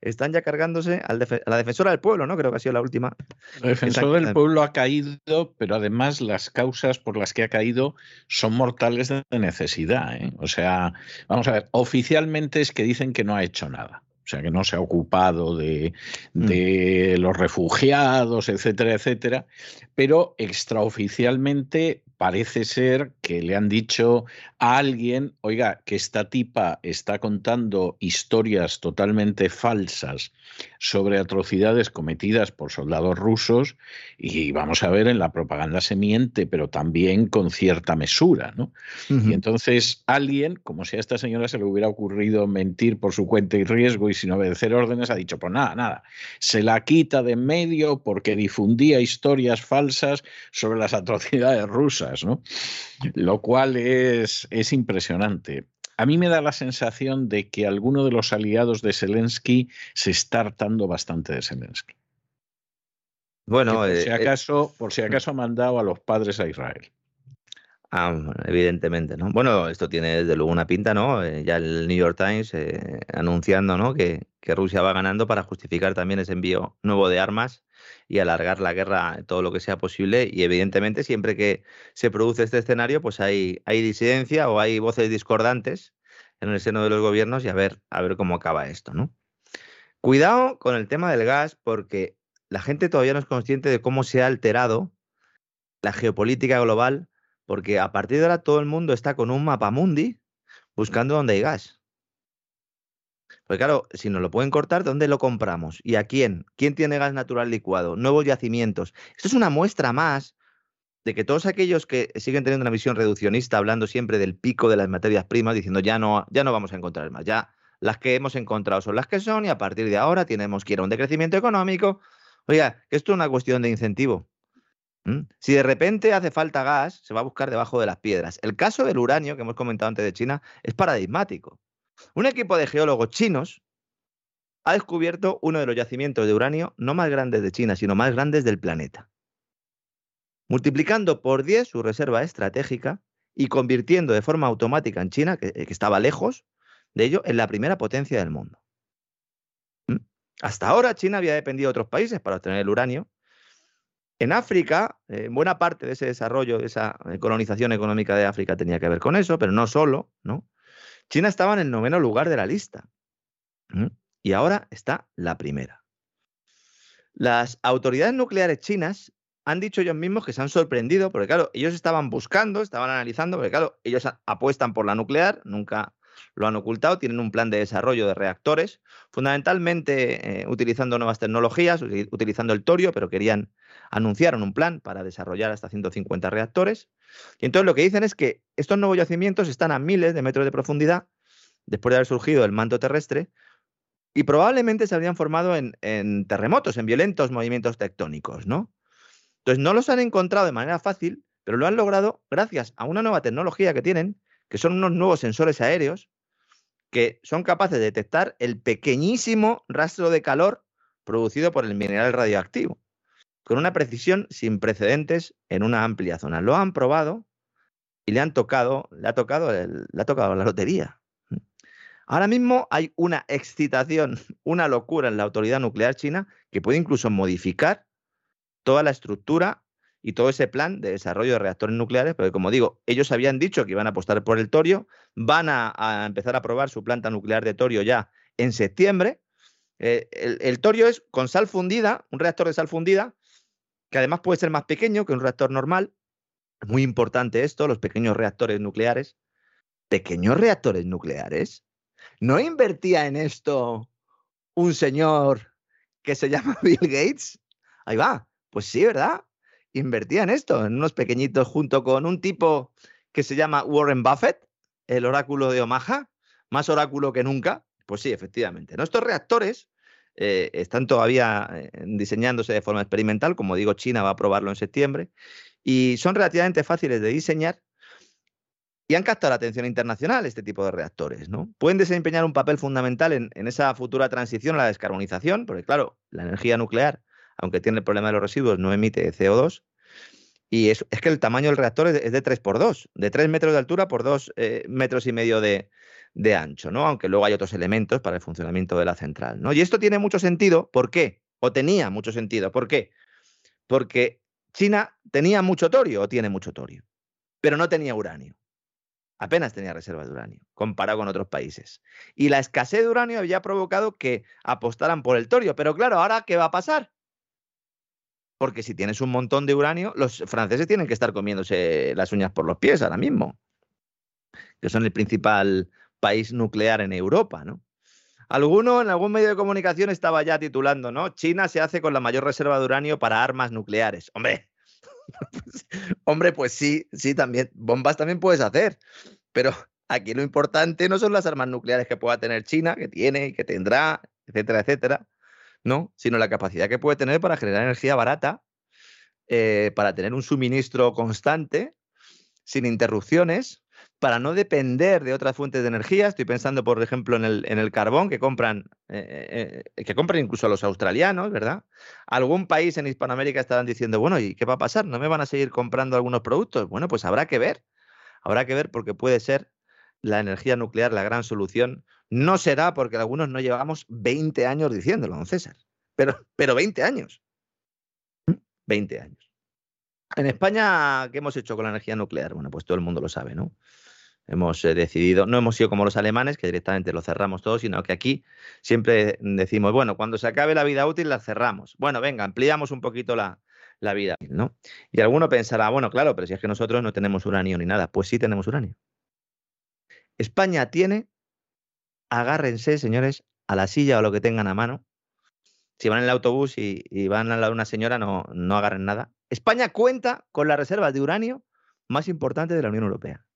Están ya cargándose a la defensora del pueblo, ¿no? Creo que ha sido la última. La defensora del pueblo ha caído, pero además las causas por las que ha caído son mortales de necesidad. ¿eh? O sea, vamos a ver, oficialmente es que dicen que no ha hecho nada o sea, que no se ha ocupado de, mm. de, los refugiados, etcétera, etcétera, pero extraoficialmente parece ser que le han dicho a alguien, oiga, que esta tipa está contando historias totalmente falsas sobre atrocidades cometidas por soldados rusos y vamos a ver, en la propaganda se miente, pero también con cierta mesura, ¿no? Y entonces alguien, como si a esta señora se le hubiera ocurrido mentir por su cuenta y riesgo y sin obedecer órdenes, ha dicho, pues nada, nada, se la quita de en medio porque difundía historias falsas sobre las atrocidades rusas, ¿no? Lo cual es, es impresionante. A mí me da la sensación de que alguno de los aliados de Zelensky se está hartando bastante de Zelensky. Bueno, por, si eh, eh, acaso, por si mm. acaso ha mandado a los padres a Israel. Ah, evidentemente, ¿no? Bueno, esto tiene desde luego una pinta, ¿no? Eh, ya el New York Times anunciando, ¿no? Que, que, Rusia va ganando para justificar también ese envío nuevo de armas y alargar la guerra todo lo que sea posible. Y evidentemente, siempre que se produce este escenario, pues hay, hay disidencia o hay voces discordantes en el seno de los gobiernos y a ver, a ver cómo acaba esto, ¿no? Cuidado con el tema del gas, porque la gente todavía no es consciente de cómo se ha alterado la geopolítica global, porque a partir de ahora todo el mundo está con un mapa mundi buscando dónde hay gas. Pues claro, si nos lo pueden cortar, ¿dónde lo compramos? ¿Y a quién? ¿Quién tiene gas natural licuado? Nuevos yacimientos. Esto es una muestra más de que todos aquellos que siguen teniendo una visión reduccionista, hablando siempre del pico de las materias primas, diciendo ya no, ya no vamos a encontrar más, ya las que hemos encontrado son las que son y a partir de ahora tenemos que ir a un decrecimiento económico. Oiga, que esto es una cuestión de incentivo. Si de repente hace falta gas, se va a buscar debajo de las piedras. El caso del uranio que hemos comentado antes de China es paradigmático. Un equipo de geólogos chinos ha descubierto uno de los yacimientos de uranio no más grandes de China, sino más grandes del planeta. Multiplicando por 10 su reserva estratégica y convirtiendo de forma automática en China, que, estaba lejos de ello, en la primera potencia del mundo. ¿Mm? Hasta ahora China había dependido de otros países para obtener el uranio. En África, eh, buena parte de ese desarrollo, de esa eh, colonización económica de África tenía que ver con eso, pero no solo, ¿no? China estaba en el noveno lugar de la lista y ahora está la primera. Las autoridades nucleares chinas han dicho ellos mismos que se han sorprendido, porque claro, ellos estaban buscando, estaban analizando, porque claro, ellos apuestan por la nuclear, nunca lo han ocultado, tienen un plan de desarrollo de reactores, fundamentalmente eh, utilizando nuevas tecnologías, utilizando el torio, pero querían, anunciaron un plan para desarrollar hasta 150 reactores. Y entonces lo que dicen es que estos nuevos yacimientos están a miles de metros de profundidad, después de haber surgido el manto terrestre, y probablemente se habrían formado en, en terremotos, en violentos movimientos tectónicos, ¿no? Entonces no los han encontrado de manera fácil, pero lo han logrado gracias a una nueva tecnología que tienen, que son unos nuevos sensores aéreos que son capaces de detectar el pequeñísimo rastro de calor producido por el mineral radioactivo, con una precisión sin precedentes en una amplia zona. Lo han probado y le han tocado, le ha tocado, le ha tocado la lotería. Ahora mismo hay una excitación, una locura en la autoridad nuclear china que puede incluso modificar toda la estructura y todo ese plan de desarrollo de reactores nucleares, porque como digo, ellos habían dicho que iban a apostar por el torio, van a, empezar a probar su planta nuclear de torio ya en septiembre. Eh, el, el, torio es con sal fundida, un reactor de sal fundida, que además puede ser más pequeño que un reactor normal. Muy importante esto, los pequeños reactores nucleares. ¿Pequeños reactores nucleares? ¿No invertía en esto un señor que se llama Bill Gates? Ahí va. Pues sí, ¿verdad? Invertía en esto, en unos pequeñitos, junto con un tipo que se llama Warren Buffett, el oráculo de Omaha, más oráculo que nunca. Pues sí, efectivamente. Estos reactores eh, están todavía eh, diseñándose de forma experimental, como digo, China va a probarlo en septiembre, y son relativamente fáciles de diseñar y han captado la atención internacional este tipo de reactores. ¿no? Pueden desempeñar un papel fundamental en, en esa futura transición a la descarbonización, porque claro, la energía nuclear aunque tiene el problema de los residuos, no emite CO2. Y es, que el tamaño del reactor es de 3 por 2, de 3 metros de altura por 2 eh, metros y medio de, ancho, ¿no? Aunque luego hay otros elementos para el funcionamiento de la central, ¿no? Y esto tiene mucho sentido, ¿por qué? O tenía mucho sentido, ¿por qué? Porque China tenía mucho torio o tiene mucho torio, pero no tenía uranio. Apenas tenía reservas de uranio, comparado con otros países. Y la escasez de uranio había provocado que apostaran por el torio. Pero claro, ¿ahora qué va a pasar? Porque si tienes un montón de uranio, los franceses tienen que estar comiéndose las uñas por los pies ahora mismo, que son el principal país nuclear en Europa, ¿no? Alguno en algún medio de comunicación estaba ya titulando, ¿no? China se hace con la mayor reserva de uranio para armas nucleares. Hombre, hombre, pues sí, sí, también, bombas también puedes hacer, pero aquí lo importante no son las armas nucleares que pueda tener China, que tiene y que tendrá, etcétera, etcétera, ¿no? Sino la capacidad que puede tener para generar energía barata, eh, para tener un suministro constante, sin interrupciones, para no depender de otras fuentes de energía. Estoy pensando, por ejemplo, en el, en el carbón que compran, eh, eh, que compran incluso los australianos, ¿verdad? Algún país en Hispanoamérica estarán diciendo, bueno, ¿y qué va a pasar? ¿No me van a seguir comprando algunos productos? Bueno, pues habrá que ver. Habrá que ver porque puede ser la energía nuclear la gran solución no será porque algunos no llevamos 20 años diciéndolo, don César. Pero, pero 20 años. 20 años. En España, ¿qué hemos hecho con la energía nuclear? Bueno, pues todo el mundo lo sabe, ¿no? Hemos eh, decidido, no hemos sido como los alemanes, que directamente lo cerramos todo, sino que aquí siempre decimos, bueno, cuando se acabe la vida útil la cerramos. Bueno, venga, ampliamos un poquito la, la vida, ¿no? Y alguno pensará, bueno, claro, pero si es que nosotros no tenemos uranio ni nada. Pues sí tenemos uranio. España tiene agárrense, señores, a la silla o lo que tengan a mano. Si van en el autobús y, van a la una señora, no, no agarren nada. España cuenta con las reservas de uranio más importantes de la Unión Europea.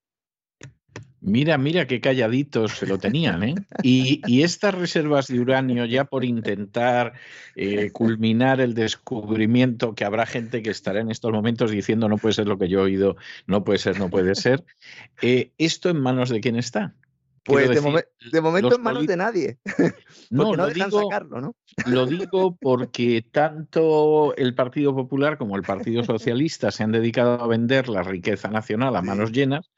Mira, mira qué calladitos se lo tenían, ¿eh? Y, estas reservas de uranio, ya por intentar eh, culminar el descubrimiento, que habrá gente que estará en estos momentos diciendo no puede ser lo que yo he oído, no puede ser, no puede ser. Eh, ¿Esto en manos de quién está? Pues de, momento en manos de nadie. no, no lo, digo, sacarlo, ¿no? lo digo porque tanto el Partido Popular como el Partido Socialista se han dedicado a vender la riqueza nacional a manos llenas.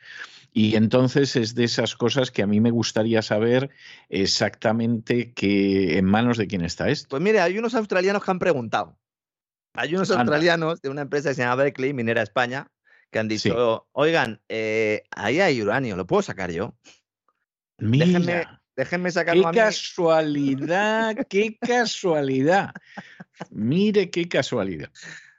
Y entonces es de esas cosas que a mí me gustaría saber exactamente que en manos de quién está esto. Pues mire, hay unos australianos que han preguntado. Hay unos australianos de una empresa que se llama Berkeley, Minera España, que han dicho, oigan, eh, ahí hay uranio, ¿lo puedo sacar yo? Mira, déjenme, sacarlo qué casualidad, qué casualidad. Mire qué casualidad.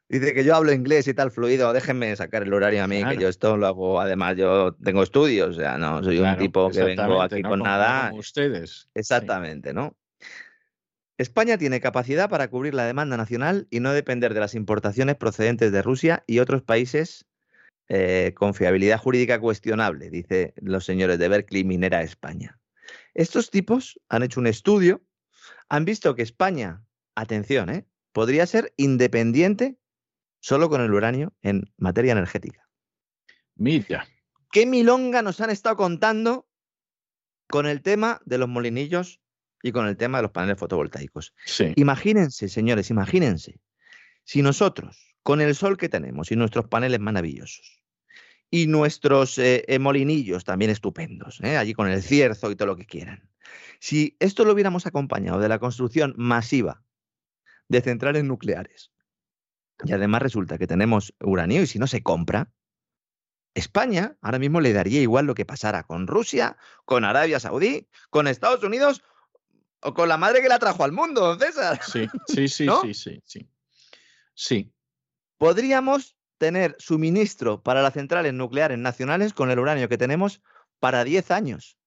Dice que yo hablo inglés y tal fluido, déjenme sacar el horario a mí, que yo esto lo hago, además yo tengo estudios, o sea, no soy un tipo que vengo aquí con nada. ustedes. Exactamente, ¿no? España tiene capacidad para cubrir la demanda nacional y no depender de las importaciones procedentes de Rusia y otros países eh, con fiabilidad jurídica cuestionable, dice los señores de Berkeley Minera España. Estos tipos han hecho un estudio, han visto que España, atención, ¿eh? podría ser independiente solo con el uranio en materia energética. Mira. ¿Qué milonga nos han estado contando con el tema de los molinillos y con el tema de los paneles fotovoltaicos? Imagínense, señores, imagínense, si nosotros, con el sol que tenemos y nuestros paneles maravillosos, y nuestros eh, eh, molinillos también estupendos, ¿eh? allí con el cierzo y todo lo que quieran. Si esto lo hubiéramos acompañado de la construcción masiva de centrales nucleares, y además resulta que tenemos uranio y si no se compra, España ahora mismo le daría igual lo que pasara con Rusia, con Arabia Saudí, con Estados Unidos o con la madre que la trajo al mundo, César. Sí, sí, sí, sí, sí, sí. Sí. Podríamos tener suministro para las centrales nucleares nacionales con el uranio que tenemos para 10 años.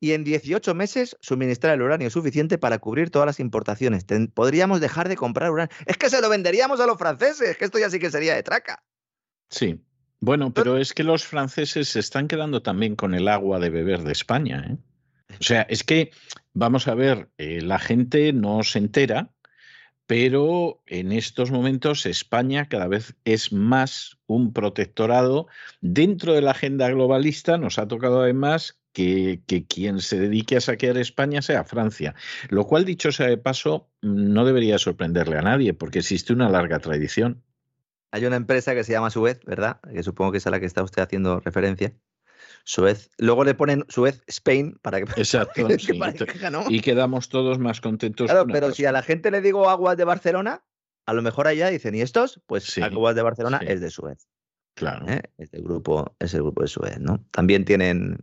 Y en 18 meses suministrar el uranio suficiente para cubrir todas las importaciones. podríamos dejar de comprar uranio. Es que se lo venderíamos a los franceses, que esto ya sí que sería de traca. Sí. Bueno, pero es que los franceses se están quedando también con el agua de beber de España. ¿eh? O sea, es que, vamos a ver, eh, la gente no se entera, pero en estos momentos España cada vez es más un protectorado dentro de la agenda globalista. Nos ha tocado además que, que, quien se dedique a saquear España sea Francia, lo cual, dicho sea de paso, no debería sorprenderle a nadie, porque existe una larga tradición. Hay una empresa que se llama Suez, ¿verdad? Que supongo que es a la que está usted haciendo referencia. Suez. Luego le ponen Suez Spain para que, Exacto, Y quedamos todos más contentos. Claro, pero si a la gente le digo aguas de Barcelona, a lo mejor allá dicen, ¿y estos? Pues aguas de Barcelona es de Suez. Claro. ¿Eh? Es, el grupo, es el grupo de Suez, ¿no? También tienen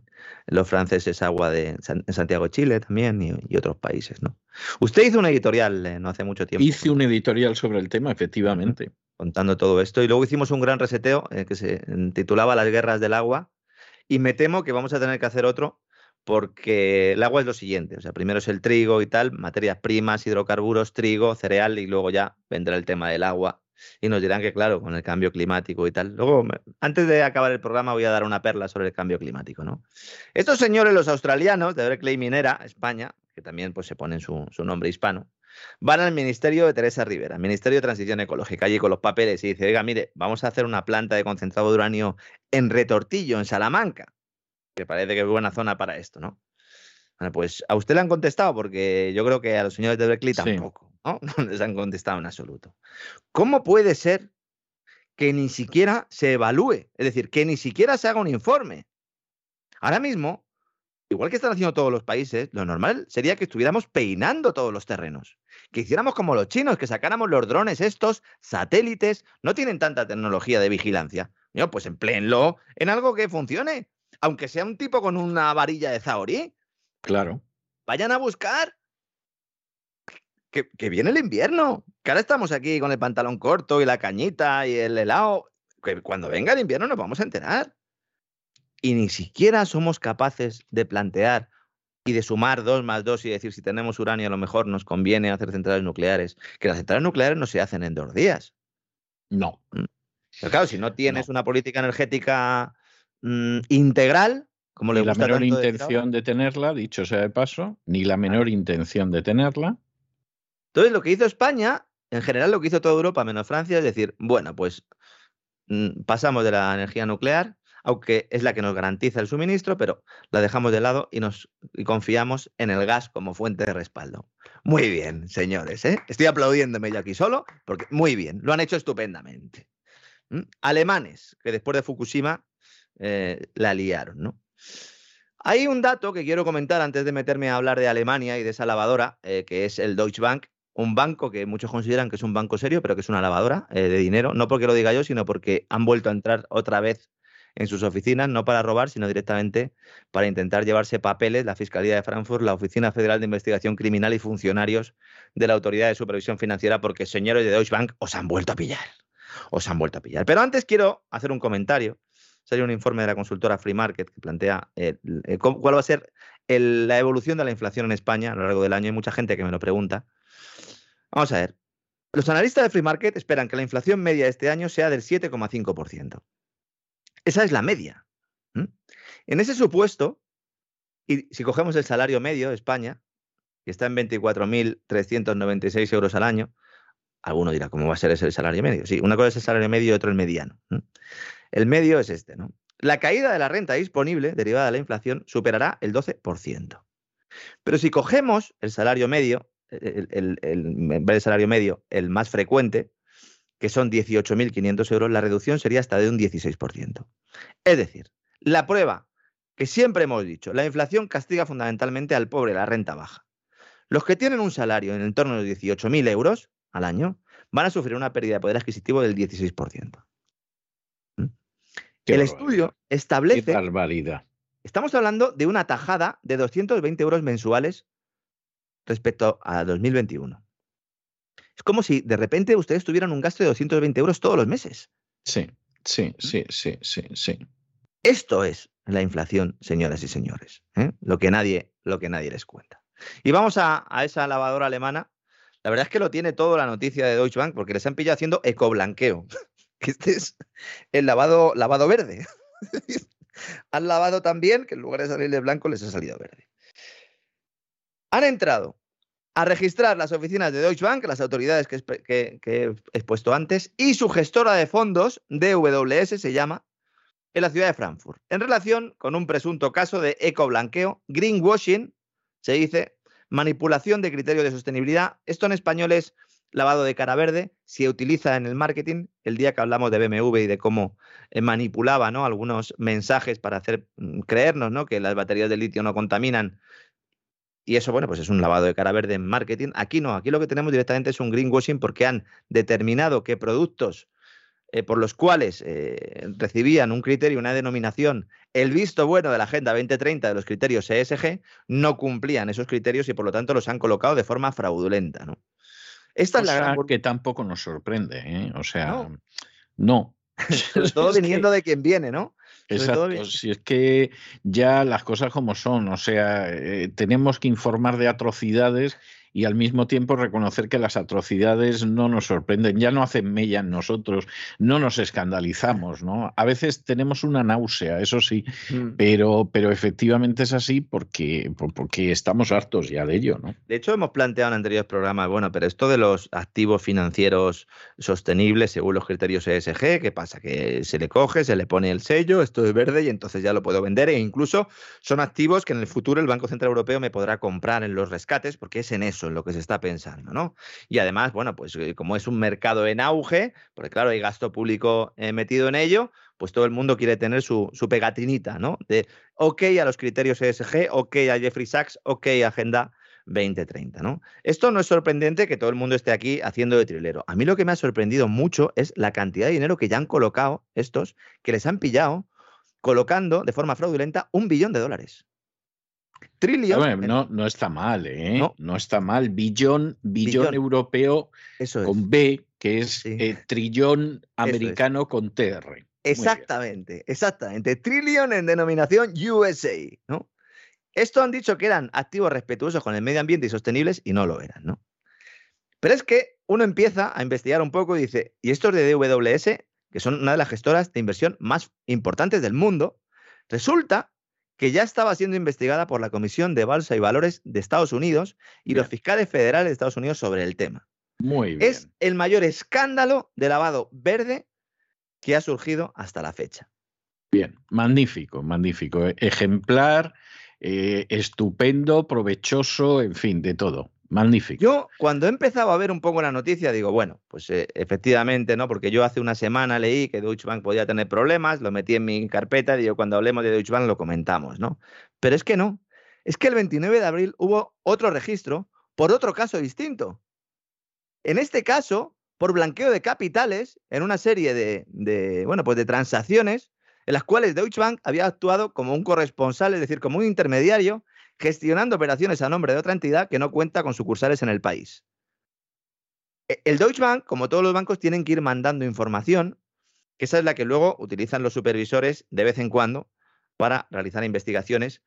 los franceses agua de Santiago, Chile, también, y, otros países, ¿no? Usted hizo un editorial eh, no hace mucho tiempo. Hice un editorial sobre el tema, efectivamente. Contando todo esto. Y luego hicimos un gran reseteo eh, que se titulaba Las guerras del agua. Y me temo que vamos a tener que hacer otro porque el agua es lo siguiente, o sea, primero es el trigo y tal, materias primas, hidrocarburos, trigo, cereal y luego ya vendrá el tema del agua y nos dirán que, claro, con el cambio climático y tal. Luego, antes de acabar el programa, voy a dar una perla sobre el cambio climático, ¿no? Estos señores, los australianos de Berkeley Minera, España, que también pues, se ponen su, su nombre hispano, van al ministerio de Teresa Rivera, Ministerio de Transición Ecológica, allí con los papeles y dice, oiga, mire, vamos a hacer una planta de concentrado de uranio en Retortillo, en Salamanca, que parece que es buena zona para esto, ¿no? Bueno, pues a usted le han contestado, porque yo creo que a los señores de Berkeley tampoco. ¿no? les han contestado en absoluto. ¿Cómo puede ser que ni siquiera se evalúe? Es decir, que ni siquiera se haga un informe. Ahora mismo, igual que están haciendo todos los países, lo normal sería que estuviéramos peinando todos los terrenos. Que hiciéramos como los chinos, que sacáramos los drones estos, satélites, no tienen tanta tecnología de vigilancia. No, pues empleenlo en algo que funcione. Aunque sea un tipo con una varilla de zahorí. Claro. Vayan a buscar que, viene el invierno, que ahora estamos aquí con el pantalón corto y la cañita y el helado, que cuando venga el invierno nos vamos a enterar. Y ni siquiera somos capaces de plantear y de sumar dos más dos y decir si tenemos uranio a lo mejor nos conviene hacer centrales nucleares, que las centrales nucleares no se hacen en dos días. No. Mm. Pero claro, si no tienes una política energética mm, integral, como le ni la menor intención de tenerla, dicho sea de paso, ni la menor intención de tenerla. Entonces, lo que hizo España, en general lo que hizo toda Europa menos Francia, es decir, bueno, pues mm, pasamos de la energía nuclear, aunque es la que nos garantiza el suministro, pero la dejamos de lado y nos confiamos en el gas como fuente de respaldo. Muy bien, señores, ¿eh? estoy aplaudiéndome yo aquí solo, porque muy bien, lo han hecho estupendamente. Alemanes, que después de Fukushima eh, la liaron. Hay un dato que quiero comentar antes de meterme a hablar de Alemania y de esa lavadora, eh, que es el Deutsche Bank, un banco que muchos consideran que es un banco serio, pero que es una lavadora de dinero, no porque lo diga yo, sino porque han vuelto a entrar otra vez en sus oficinas, no para robar, sino directamente para intentar llevarse papeles, la Fiscalía de Frankfurt, la Oficina Federal de Investigación Criminal y funcionarios de la Autoridad de Supervisión Financiera, porque señores de Deutsche Bank os han vuelto a pillar. Os han vuelto a pillar. Pero antes quiero hacer un comentario. Salió un informe de la consultora Free Market que plantea eh, cuál va a ser la evolución de la inflación en España a lo largo del año. Hay mucha gente que me lo pregunta. Vamos a ver. Los analistas de Free Market esperan que la inflación media de este año sea del 7,5%. Esa es la media. En ese supuesto, y si cogemos el salario medio de España, que está en 24.396 euros al año, alguno dirá, ¿cómo va a ser ese el salario medio? Sí, una cosa es el salario medio y otro el mediano. El medio es este, ¿no? La caída de la renta disponible derivada de la inflación superará el 12%. Pero si cogemos el salario medio, el, en vez de salario medio, el más frecuente, que son 18.500 euros, la reducción sería hasta de un 16%. Es decir, la prueba que siempre hemos dicho, la inflación castiga fundamentalmente al pobre, la renta baja. Los que tienen un salario en el torno de 18.000 euros al año van a sufrir una pérdida de poder adquisitivo del 16%. ¿Mm? el estudio establece... Qué barbaridad. Estamos hablando de una tajada de 220 euros mensuales respecto a 2021. Es como si de repente ustedes tuvieran un gasto de 220 euros todos los meses. Sí, sí, sí, sí, sí, sí. Esto es la inflación, señoras y señores. ¿eh? Lo, que nadie, lo que nadie les cuenta. Y vamos a, esa lavadora alemana. La verdad es que lo tiene todo la noticia de Deutsche Bank porque les han pillado haciendo ecoblanqueo. Este es el lavado, lavado verde. han lavado también que en lugar de salir de blanco les ha salido verde. Han entrado a registrar las oficinas de Deutsche Bank, las autoridades que, he expuesto antes, y su gestora de fondos, DWS se llama, en la ciudad de Frankfurt, en relación con un presunto caso de ecoblanqueo, greenwashing, se dice, manipulación de criterios de sostenibilidad. Esto en español es lavado de cara verde, se utiliza en el marketing. El día que hablamos de BMW y de cómo eh, manipulaba ¿no? algunos mensajes para hacer mm, creernos ¿no? que las baterías de litio no contaminan, y eso, bueno, pues es un lavado de cara verde en marketing. Aquí no, aquí lo que tenemos directamente es un greenwashing porque han determinado que productos eh, por los cuales eh, recibían un criterio, una denominación, el visto bueno de la Agenda 2030 de los criterios ESG, no cumplían esos criterios y por lo tanto los han colocado de forma fraudulenta. ¿no? Esta es la gran... que tampoco nos sorprende, ¿eh? o sea, no. todo viniendo de quien viene, ¿no? Exacto, si es que ya las cosas como son, o sea, eh, tenemos que informar de atrocidades y al mismo tiempo reconocer que las atrocidades no nos sorprenden, ya no hacen mella en nosotros, no nos escandalizamos, ¿no? A veces tenemos una náusea, eso sí, mm. pero, pero efectivamente es así porque, porque estamos hartos ya de ello, ¿no? De hecho, hemos planteado en anteriores programas, bueno, pero esto de los activos financieros sostenibles según los criterios ESG, ¿qué pasa? Que se le coge, se le pone el sello, esto es verde y entonces ya lo puedo vender e incluso son activos que en el futuro el Banco Central Europeo me podrá comprar en los rescates porque es en eso en lo que se está pensando, ¿no? Y además, bueno, pues eh, como es un mercado en auge, porque claro, hay gasto público eh, metido en ello, pues todo el mundo quiere tener su, pegatinita, ¿no? De ok a los criterios ESG, ok a Jeffrey Sachs, ok Agenda 2030, ¿no? Esto no es sorprendente que todo el mundo esté aquí haciendo de trilero. A mí lo que me ha sorprendido mucho es la cantidad de dinero que ya han colocado estos, que les han pillado, colocando de forma fraudulenta un billón de dólares. Trillón. No, no está mal, ¿eh? No, está mal. Billón, billón, europeo con B, que es eh, trillón americano con TR. Exactamente, exactamente. Trillion en denominación USA, ¿no? Esto han dicho que eran activos respetuosos con el medio ambiente y sostenibles y no lo eran, ¿no? Pero es que uno empieza a investigar un poco y dice, y estos de DWS, que son una de las gestoras de inversión más importantes del mundo, resulta que ya estaba siendo investigada por la Comisión de Bolsa y Valores de Estados Unidos y los fiscales federales de Estados Unidos sobre el tema. Muy bien. Es el mayor escándalo de lavado verde que ha surgido hasta la fecha. Bien, magnífico, magnífico. Ejemplar, eh, estupendo, provechoso, en fin, de todo. Magnífico. Yo, cuando he empezado a ver un poco la noticia, digo, bueno, pues eh, efectivamente, ¿no? Porque yo hace una semana leí que Deutsche Bank podía tener problemas, lo metí en mi carpeta y digo, cuando hablemos de Deutsche Bank lo comentamos, ¿no? Pero es que no. Es que el 29 de abril hubo otro registro por otro caso distinto. En este caso, por blanqueo de capitales en una serie de, de, bueno, pues de transacciones en las cuales Deutsche Bank había actuado como un corresponsal, es decir, como un intermediario gestionando operaciones a nombre de otra entidad que no cuenta con sucursales en el país. E, el Deutsche Bank, como todos los bancos, tienen que ir mandando información, que esa es la que luego utilizan los supervisores de vez en cuando para realizar investigaciones.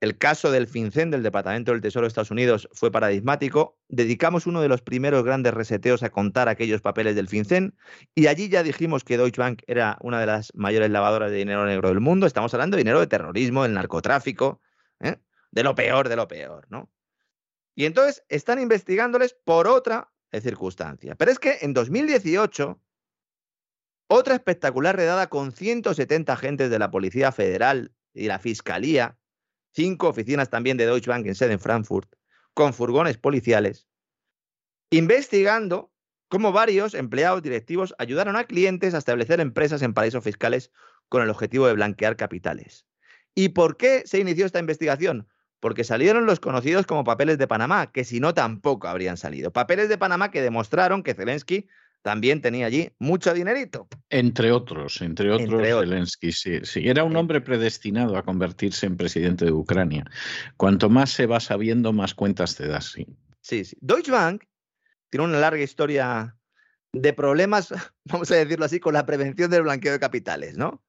El caso del FinCEN del Departamento del Tesoro de Estados Unidos fue paradigmático. Dedicamos uno de los primeros grandes reseteos a contar aquellos papeles del FinCEN y allí ya dijimos que Deutsche Bank era una de las mayores lavadoras de dinero negro del mundo. Estamos hablando de dinero de terrorismo, del narcotráfico. ¿eh? De lo peor de lo peor, ¿no? Y entonces están investigándoles por otra circunstancia. Pero es que en 2018, otra espectacular redada con 170 agentes de la Policía Federal y la Fiscalía, cinco oficinas también de Deutsche Bank en sede en Frankfurt, con furgones policiales, investigando cómo varios empleados directivos ayudaron a clientes a establecer empresas en paraísos fiscales con el objetivo de blanquear capitales. ¿Y por qué se inició esta investigación? Porque salieron los conocidos como papeles de Panamá, que si no tampoco habrían salido. Papeles de Panamá que demostraron que Zelensky también tenía allí mucho dinerito. Entre otros, entre otros, Zelensky, sí, sí. Era un hombre predestinado a convertirse en presidente de Ucrania. Cuanto más se va sabiendo, más cuentas te das, sí. Sí, sí. Deutsche Bank tiene una larga historia de problemas, vamos a decirlo así, con la prevención del blanqueo de capitales, ¿no?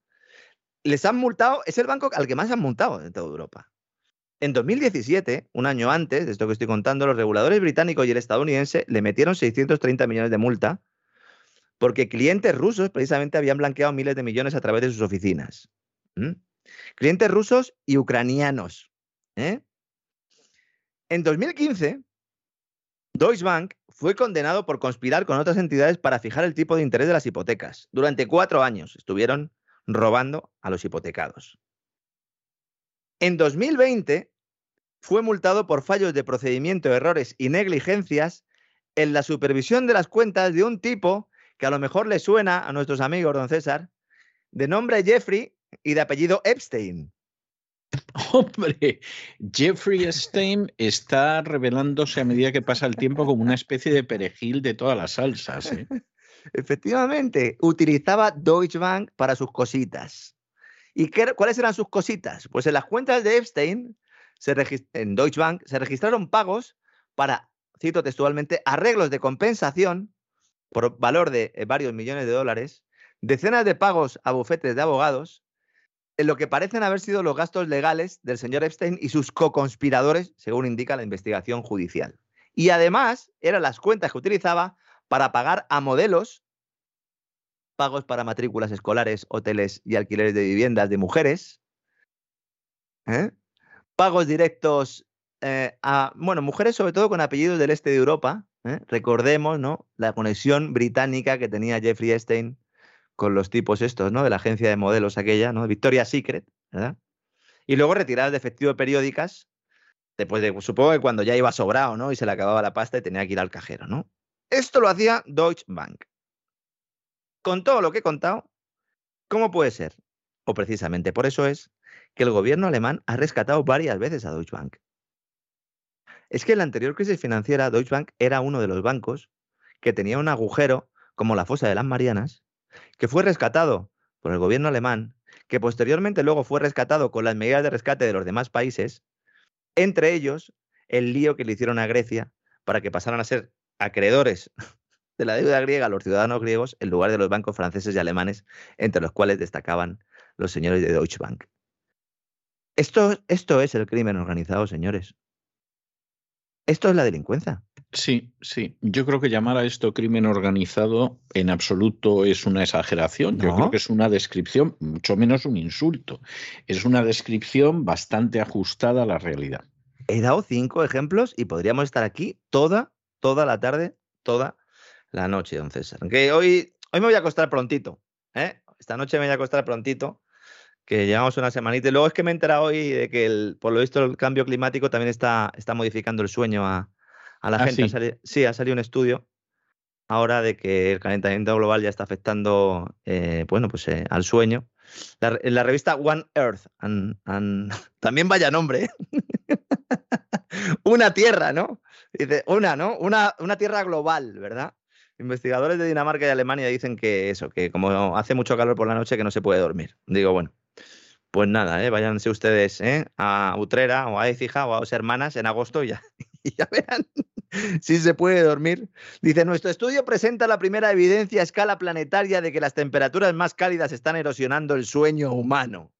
Les han multado, es el banco al que más han multado en toda Europa. En 2017, un año antes de esto que estoy contando, los reguladores británicos y el estadounidense le metieron 630 millones de multa porque clientes rusos precisamente habían blanqueado miles de millones a través de sus oficinas. Clientes rusos y ucranianos. ¿eh? En 2015, Deutsche Bank fue condenado por conspirar con otras entidades para fijar el tipo de interés de las hipotecas. Durante cuatro años estuvieron robando a los hipotecados. En 2020 fue multado por fallos de procedimiento, errores y negligencias en la supervisión de las cuentas de un tipo que a lo mejor le suena a nuestros amigos, don César, de nombre Jeffrey y de apellido Epstein. Hombre, Jeffrey Epstein está revelándose a medida que pasa el tiempo como una especie de perejil de todas las salsas. ¿eh? Efectivamente, utilizaba Deutsche Bank para sus cositas. ¿Y cuáles eran sus cositas? Pues en las cuentas de Epstein, en Deutsche Bank, se registraron pagos para, cito textualmente, arreglos de compensación por valor de eh, varios millones de dólares, decenas de pagos a bufetes de abogados, en lo que parecen haber sido los gastos legales del señor Epstein y sus co-conspiradores, según indica la investigación judicial. Y además eran las cuentas que utilizaba para pagar a modelos pagos para matrículas escolares, hoteles y alquileres de viviendas de mujeres, ¿eh? pagos directos eh, a, bueno, mujeres sobre todo con apellidos del este de Europa, ¿eh? Recordemos, ¿no? La conexión británica que tenía Jeffrey Epstein con los tipos estos, ¿no? De la agencia de modelos aquella, ¿no? Victoria's Secret, ¿verdad? Y luego retiradas de efectivo periódicas, después de, supongo que cuando ya iba sobrado, ¿no? Y se le acababa la pasta y tenía que ir al cajero, ¿no? Esto lo hacía Deutsche Bank. Con todo lo que he contado, ¿cómo puede ser? O precisamente por eso es que el gobierno alemán ha rescatado varias veces a Deutsche Bank. Es que en la anterior crisis financiera, Deutsche Bank era uno de los bancos que tenía un agujero como la fosa de las Marianas, que fue rescatado por el gobierno alemán, que posteriormente luego fue rescatado con las medidas de rescate de los demás países, entre ellos el lío que le hicieron a Grecia para que pasaran a ser acreedores de la deuda griega a los ciudadanos griegos en lugar de los bancos franceses y alemanes, entre los cuales destacaban los señores de Deutsche Bank. Esto, esto es el crimen organizado, señores. Esto es la delincuencia. Sí, sí. Yo creo que llamar a esto crimen organizado en absoluto es una exageración. Yo creo que es una descripción, mucho menos un insulto. Es una descripción bastante ajustada a la realidad. He dado cinco ejemplos y podríamos estar aquí toda, toda la tarde, toda la noche, don César. Que hoy, hoy me voy a acostar prontito. ¿eh? Esta noche me voy a acostar prontito que llevamos una semanita. Y luego es que me he enterado hoy de que, el, por lo visto, el cambio climático también está, está modificando el sueño a, la ah, gente. Sí? Ha salido, un estudio ahora de que el calentamiento global ya está afectando, eh, bueno, pues eh, al sueño. en la revista One Earth, también vaya nombre, ¿eh? una tierra, ¿no? Dice, una, ¿no? Una, una tierra global, ¿verdad? Investigadores de Dinamarca y Alemania dicen que eso, que como hace mucho calor por la noche que no se puede dormir. Digo, bueno, pues nada, ¿eh? váyanse ustedes ¿eh? a Utrera o a Ecija o a dos hermanas en agosto y ya, y ya verán si se puede dormir. Dice, nuestro estudio presenta la primera evidencia a escala planetaria de que las temperaturas más cálidas están erosionando el sueño humano.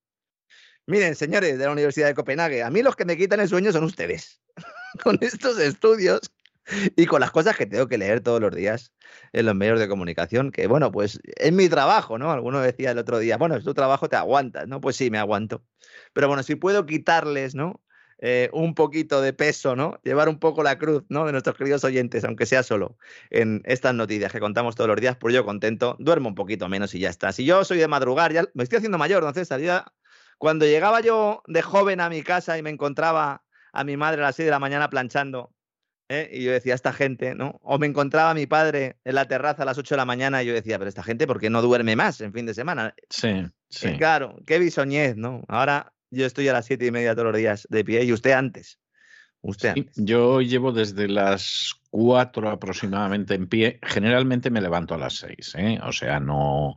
Miren, señores de la Universidad de Copenhague, a mí los que me quitan el sueño son ustedes. Con estos estudios y con las cosas que tengo que leer todos los días en los medios de comunicación, que bueno, pues es mi trabajo, ¿no? Alguno decía el otro día, bueno, es tu trabajo, te aguantas, ¿no? Pues sí, me aguanto. Pero bueno, si puedo quitarles, ¿no? Eh, un poquito de peso, ¿no? Llevar un poco la cruz, ¿no? De nuestros queridos oyentes, aunque sea solo en estas noticias que contamos todos los días, pues yo contento, duermo un poquito menos y ya está. Si yo soy de madrugar, ya me estoy haciendo mayor, entonces salía, cuando llegaba yo de joven a mi casa y me encontraba a mi madre a las 6 de la mañana planchando, ¿eh? Y yo decía, esta gente, ¿no? O me encontraba a mi padre en la terraza a las 8 de la mañana y yo decía, pero esta gente, ¿por qué no duerme más en fin de semana? Sí, sí. claro, qué bisoñez, ¿no? Ahora yo estoy a las siete y media todos los días de pie y usted antes. Usted yo llevo desde las cuatro aproximadamente en pie. Generalmente me levanto a las seis, ¿eh? o sea, no,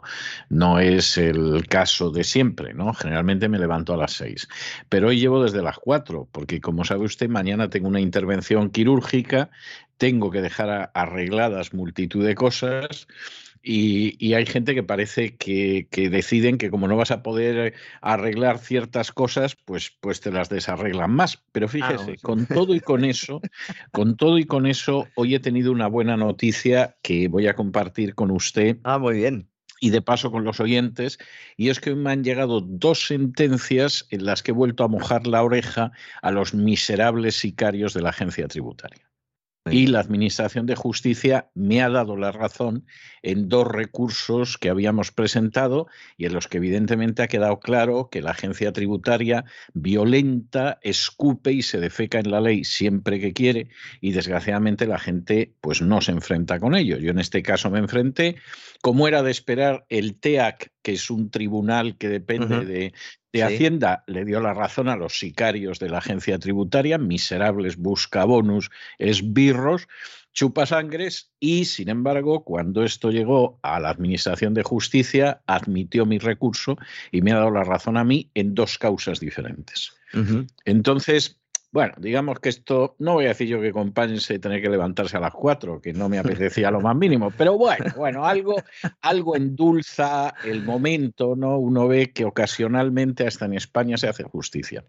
no es el caso de siempre, ¿no? Generalmente me levanto a las seis. Pero hoy llevo desde las cuatro, porque como sabe usted, mañana tengo una intervención quirúrgica, tengo que dejar arregladas multitud de cosas y, hay gente que parece que, deciden que como no vas a poder arreglar ciertas cosas, pues, pues te las desarreglan más. Pero ah, fíjese, con todo y con eso, con todo y con eso, hoy he tenido una buena noticia que voy a compartir con usted. Ah, muy bien y de paso con los oyentes, y es que me han llegado dos sentencias en las que he vuelto a mojar la oreja a los miserables sicarios de la agencia tributaria. Y la Administración de Justicia me ha dado la razón en dos recursos que habíamos presentado y en los que evidentemente ha quedado claro que la agencia tributaria violenta, escupe y se defeca en la ley siempre que quiere y desgraciadamente la gente pues no se enfrenta con ello. Yo en este caso me enfrenté, como era de esperar, el TEAC, que es un tribunal que depende de, de Hacienda le dio la razón a los sicarios de la agencia tributaria, miserables buscabonus, esbirros, chupasangres, y sin embargo, cuando esto llegó a la Administración de Justicia, admitió mi recurso y me ha dado la razón a mí en dos causas diferentes. Entonces, bueno, digamos que esto, no voy a decir yo que compense tener que levantarse a las cuatro, que no me apetecía lo más mínimo, pero bueno, bueno, algo, algo endulza el momento, ¿no? Uno ve que ocasionalmente hasta en España se hace justicia.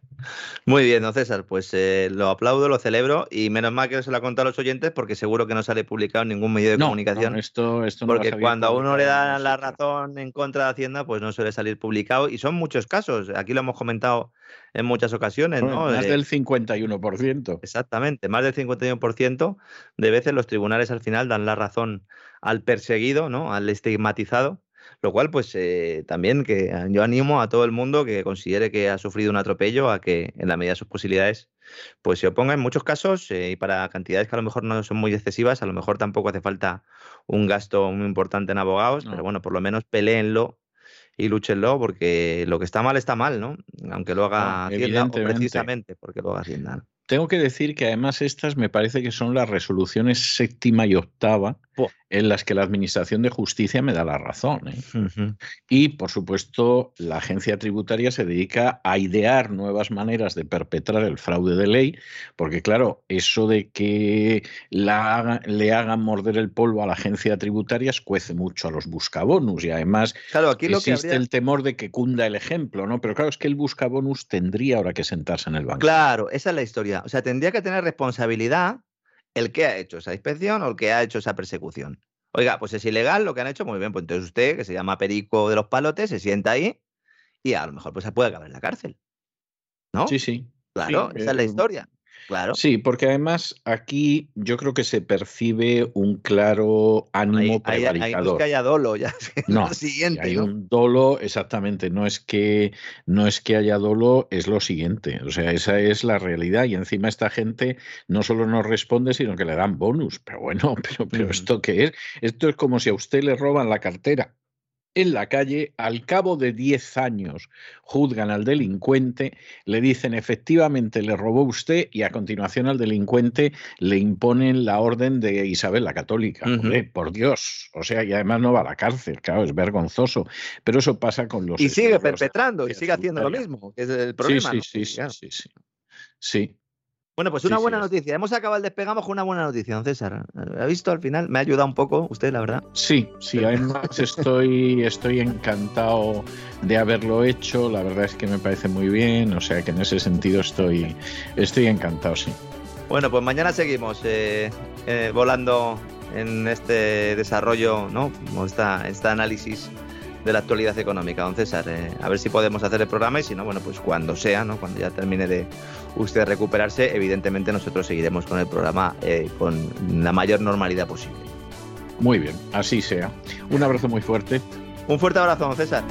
Muy bien, don César, pues eh, lo aplaudo, lo celebro y menos mal que se lo ha contado a los oyentes porque seguro que no sale publicado en ningún medio de comunicación. esto, esto porque cuando a uno le dan la razón en contra de Hacienda, pues no suele salir publicado y son muchos casos. Aquí lo hemos comentado en muchas ocasiones, ¿no? Más del 51%. Exactamente, más del 51% de veces los tribunales al final dan la razón al perseguido, ¿no? Al estigmatizado, lo cual pues eh, también que yo animo a todo el mundo que considere que ha sufrido un atropello a que en la medida de sus posibilidades pues se oponga en muchos casos eh, y para cantidades que a lo mejor no son muy excesivas, a lo mejor tampoco hace falta un gasto muy importante en abogados, pero bueno, por lo menos peleenlo y lúchenlo porque lo que está mal está mal, ¿no? Aunque lo haga Hacienda, precisamente porque lo haga Hacienda. Tengo que decir que además estas me parece que son las resoluciones séptima y octava en las que la Administración de Justicia me da la razón. ¿eh? Y, por supuesto, la agencia tributaria se dedica a idear nuevas maneras de perpetrar el fraude de ley, porque, claro, eso de que la, le hagan morder el polvo a la agencia tributaria escuece mucho a los buscabonus y además claro, aquí existe el temor de que cunda el ejemplo, ¿no? Pero claro, es que el buscabonus tendría ahora que sentarse en el banco. Claro, esa es la historia. O sea, tendría que tener responsabilidad el que ha hecho esa inspección o el que ha hecho esa persecución. Oiga, pues es ilegal lo que han hecho, muy bien, pues entonces usted, que se llama Perico de los Palotes, se sienta ahí y a lo mejor pues se puede acabar en la cárcel. ¿No? Sí, sí. Claro, esa es la eh, historia. Claro. Sí, porque además aquí yo creo que se percibe un claro ánimo hay, prevaricador. Hay, que haya dolo ya. No, siguiente, hay un dolo, exactamente. No es que no es que haya dolo, es lo siguiente. O sea, esa es la realidad. Y encima esta gente no solo nos responde, sino que le dan bonus. Pero bueno, pero, pero mm. ¿esto qué es? Esto es como si a usted le roban la cartera en la calle, al cabo de 10 años juzgan al delincuente, le dicen efectivamente le robó usted y a continuación al delincuente le imponen la orden de Isabel la Católica. por Dios. O sea, y además no va a la cárcel, claro, es vergonzoso. Pero eso pasa con los... Y sigue perpetrando y sigue haciendo lo mismo, que es el problema. Sí, sí, sí, sí, sí, sí. Bueno, pues una buena noticia. Hemos acabado el despegamos con una buena noticia, don César. ¿Ha visto al final? Me ha ayudado un poco usted, la verdad. Sí, sí, además estoy, estoy encantado de haberlo hecho. La verdad es que me parece muy bien. O sea que en ese sentido estoy, estoy encantado, sí. Bueno, pues mañana seguimos eh, eh, volando en este desarrollo, ¿no? Esta, este análisis de la actualidad económica, don César. Eh, a ver si podemos hacer el programa y si no, bueno, pues cuando sea, ¿no? Cuando ya termine de usted recuperarse, evidentemente nosotros seguiremos con el programa eh, con la mayor normalidad posible. Muy bien, así sea. Un abrazo muy fuerte. Un fuerte abrazo, don César.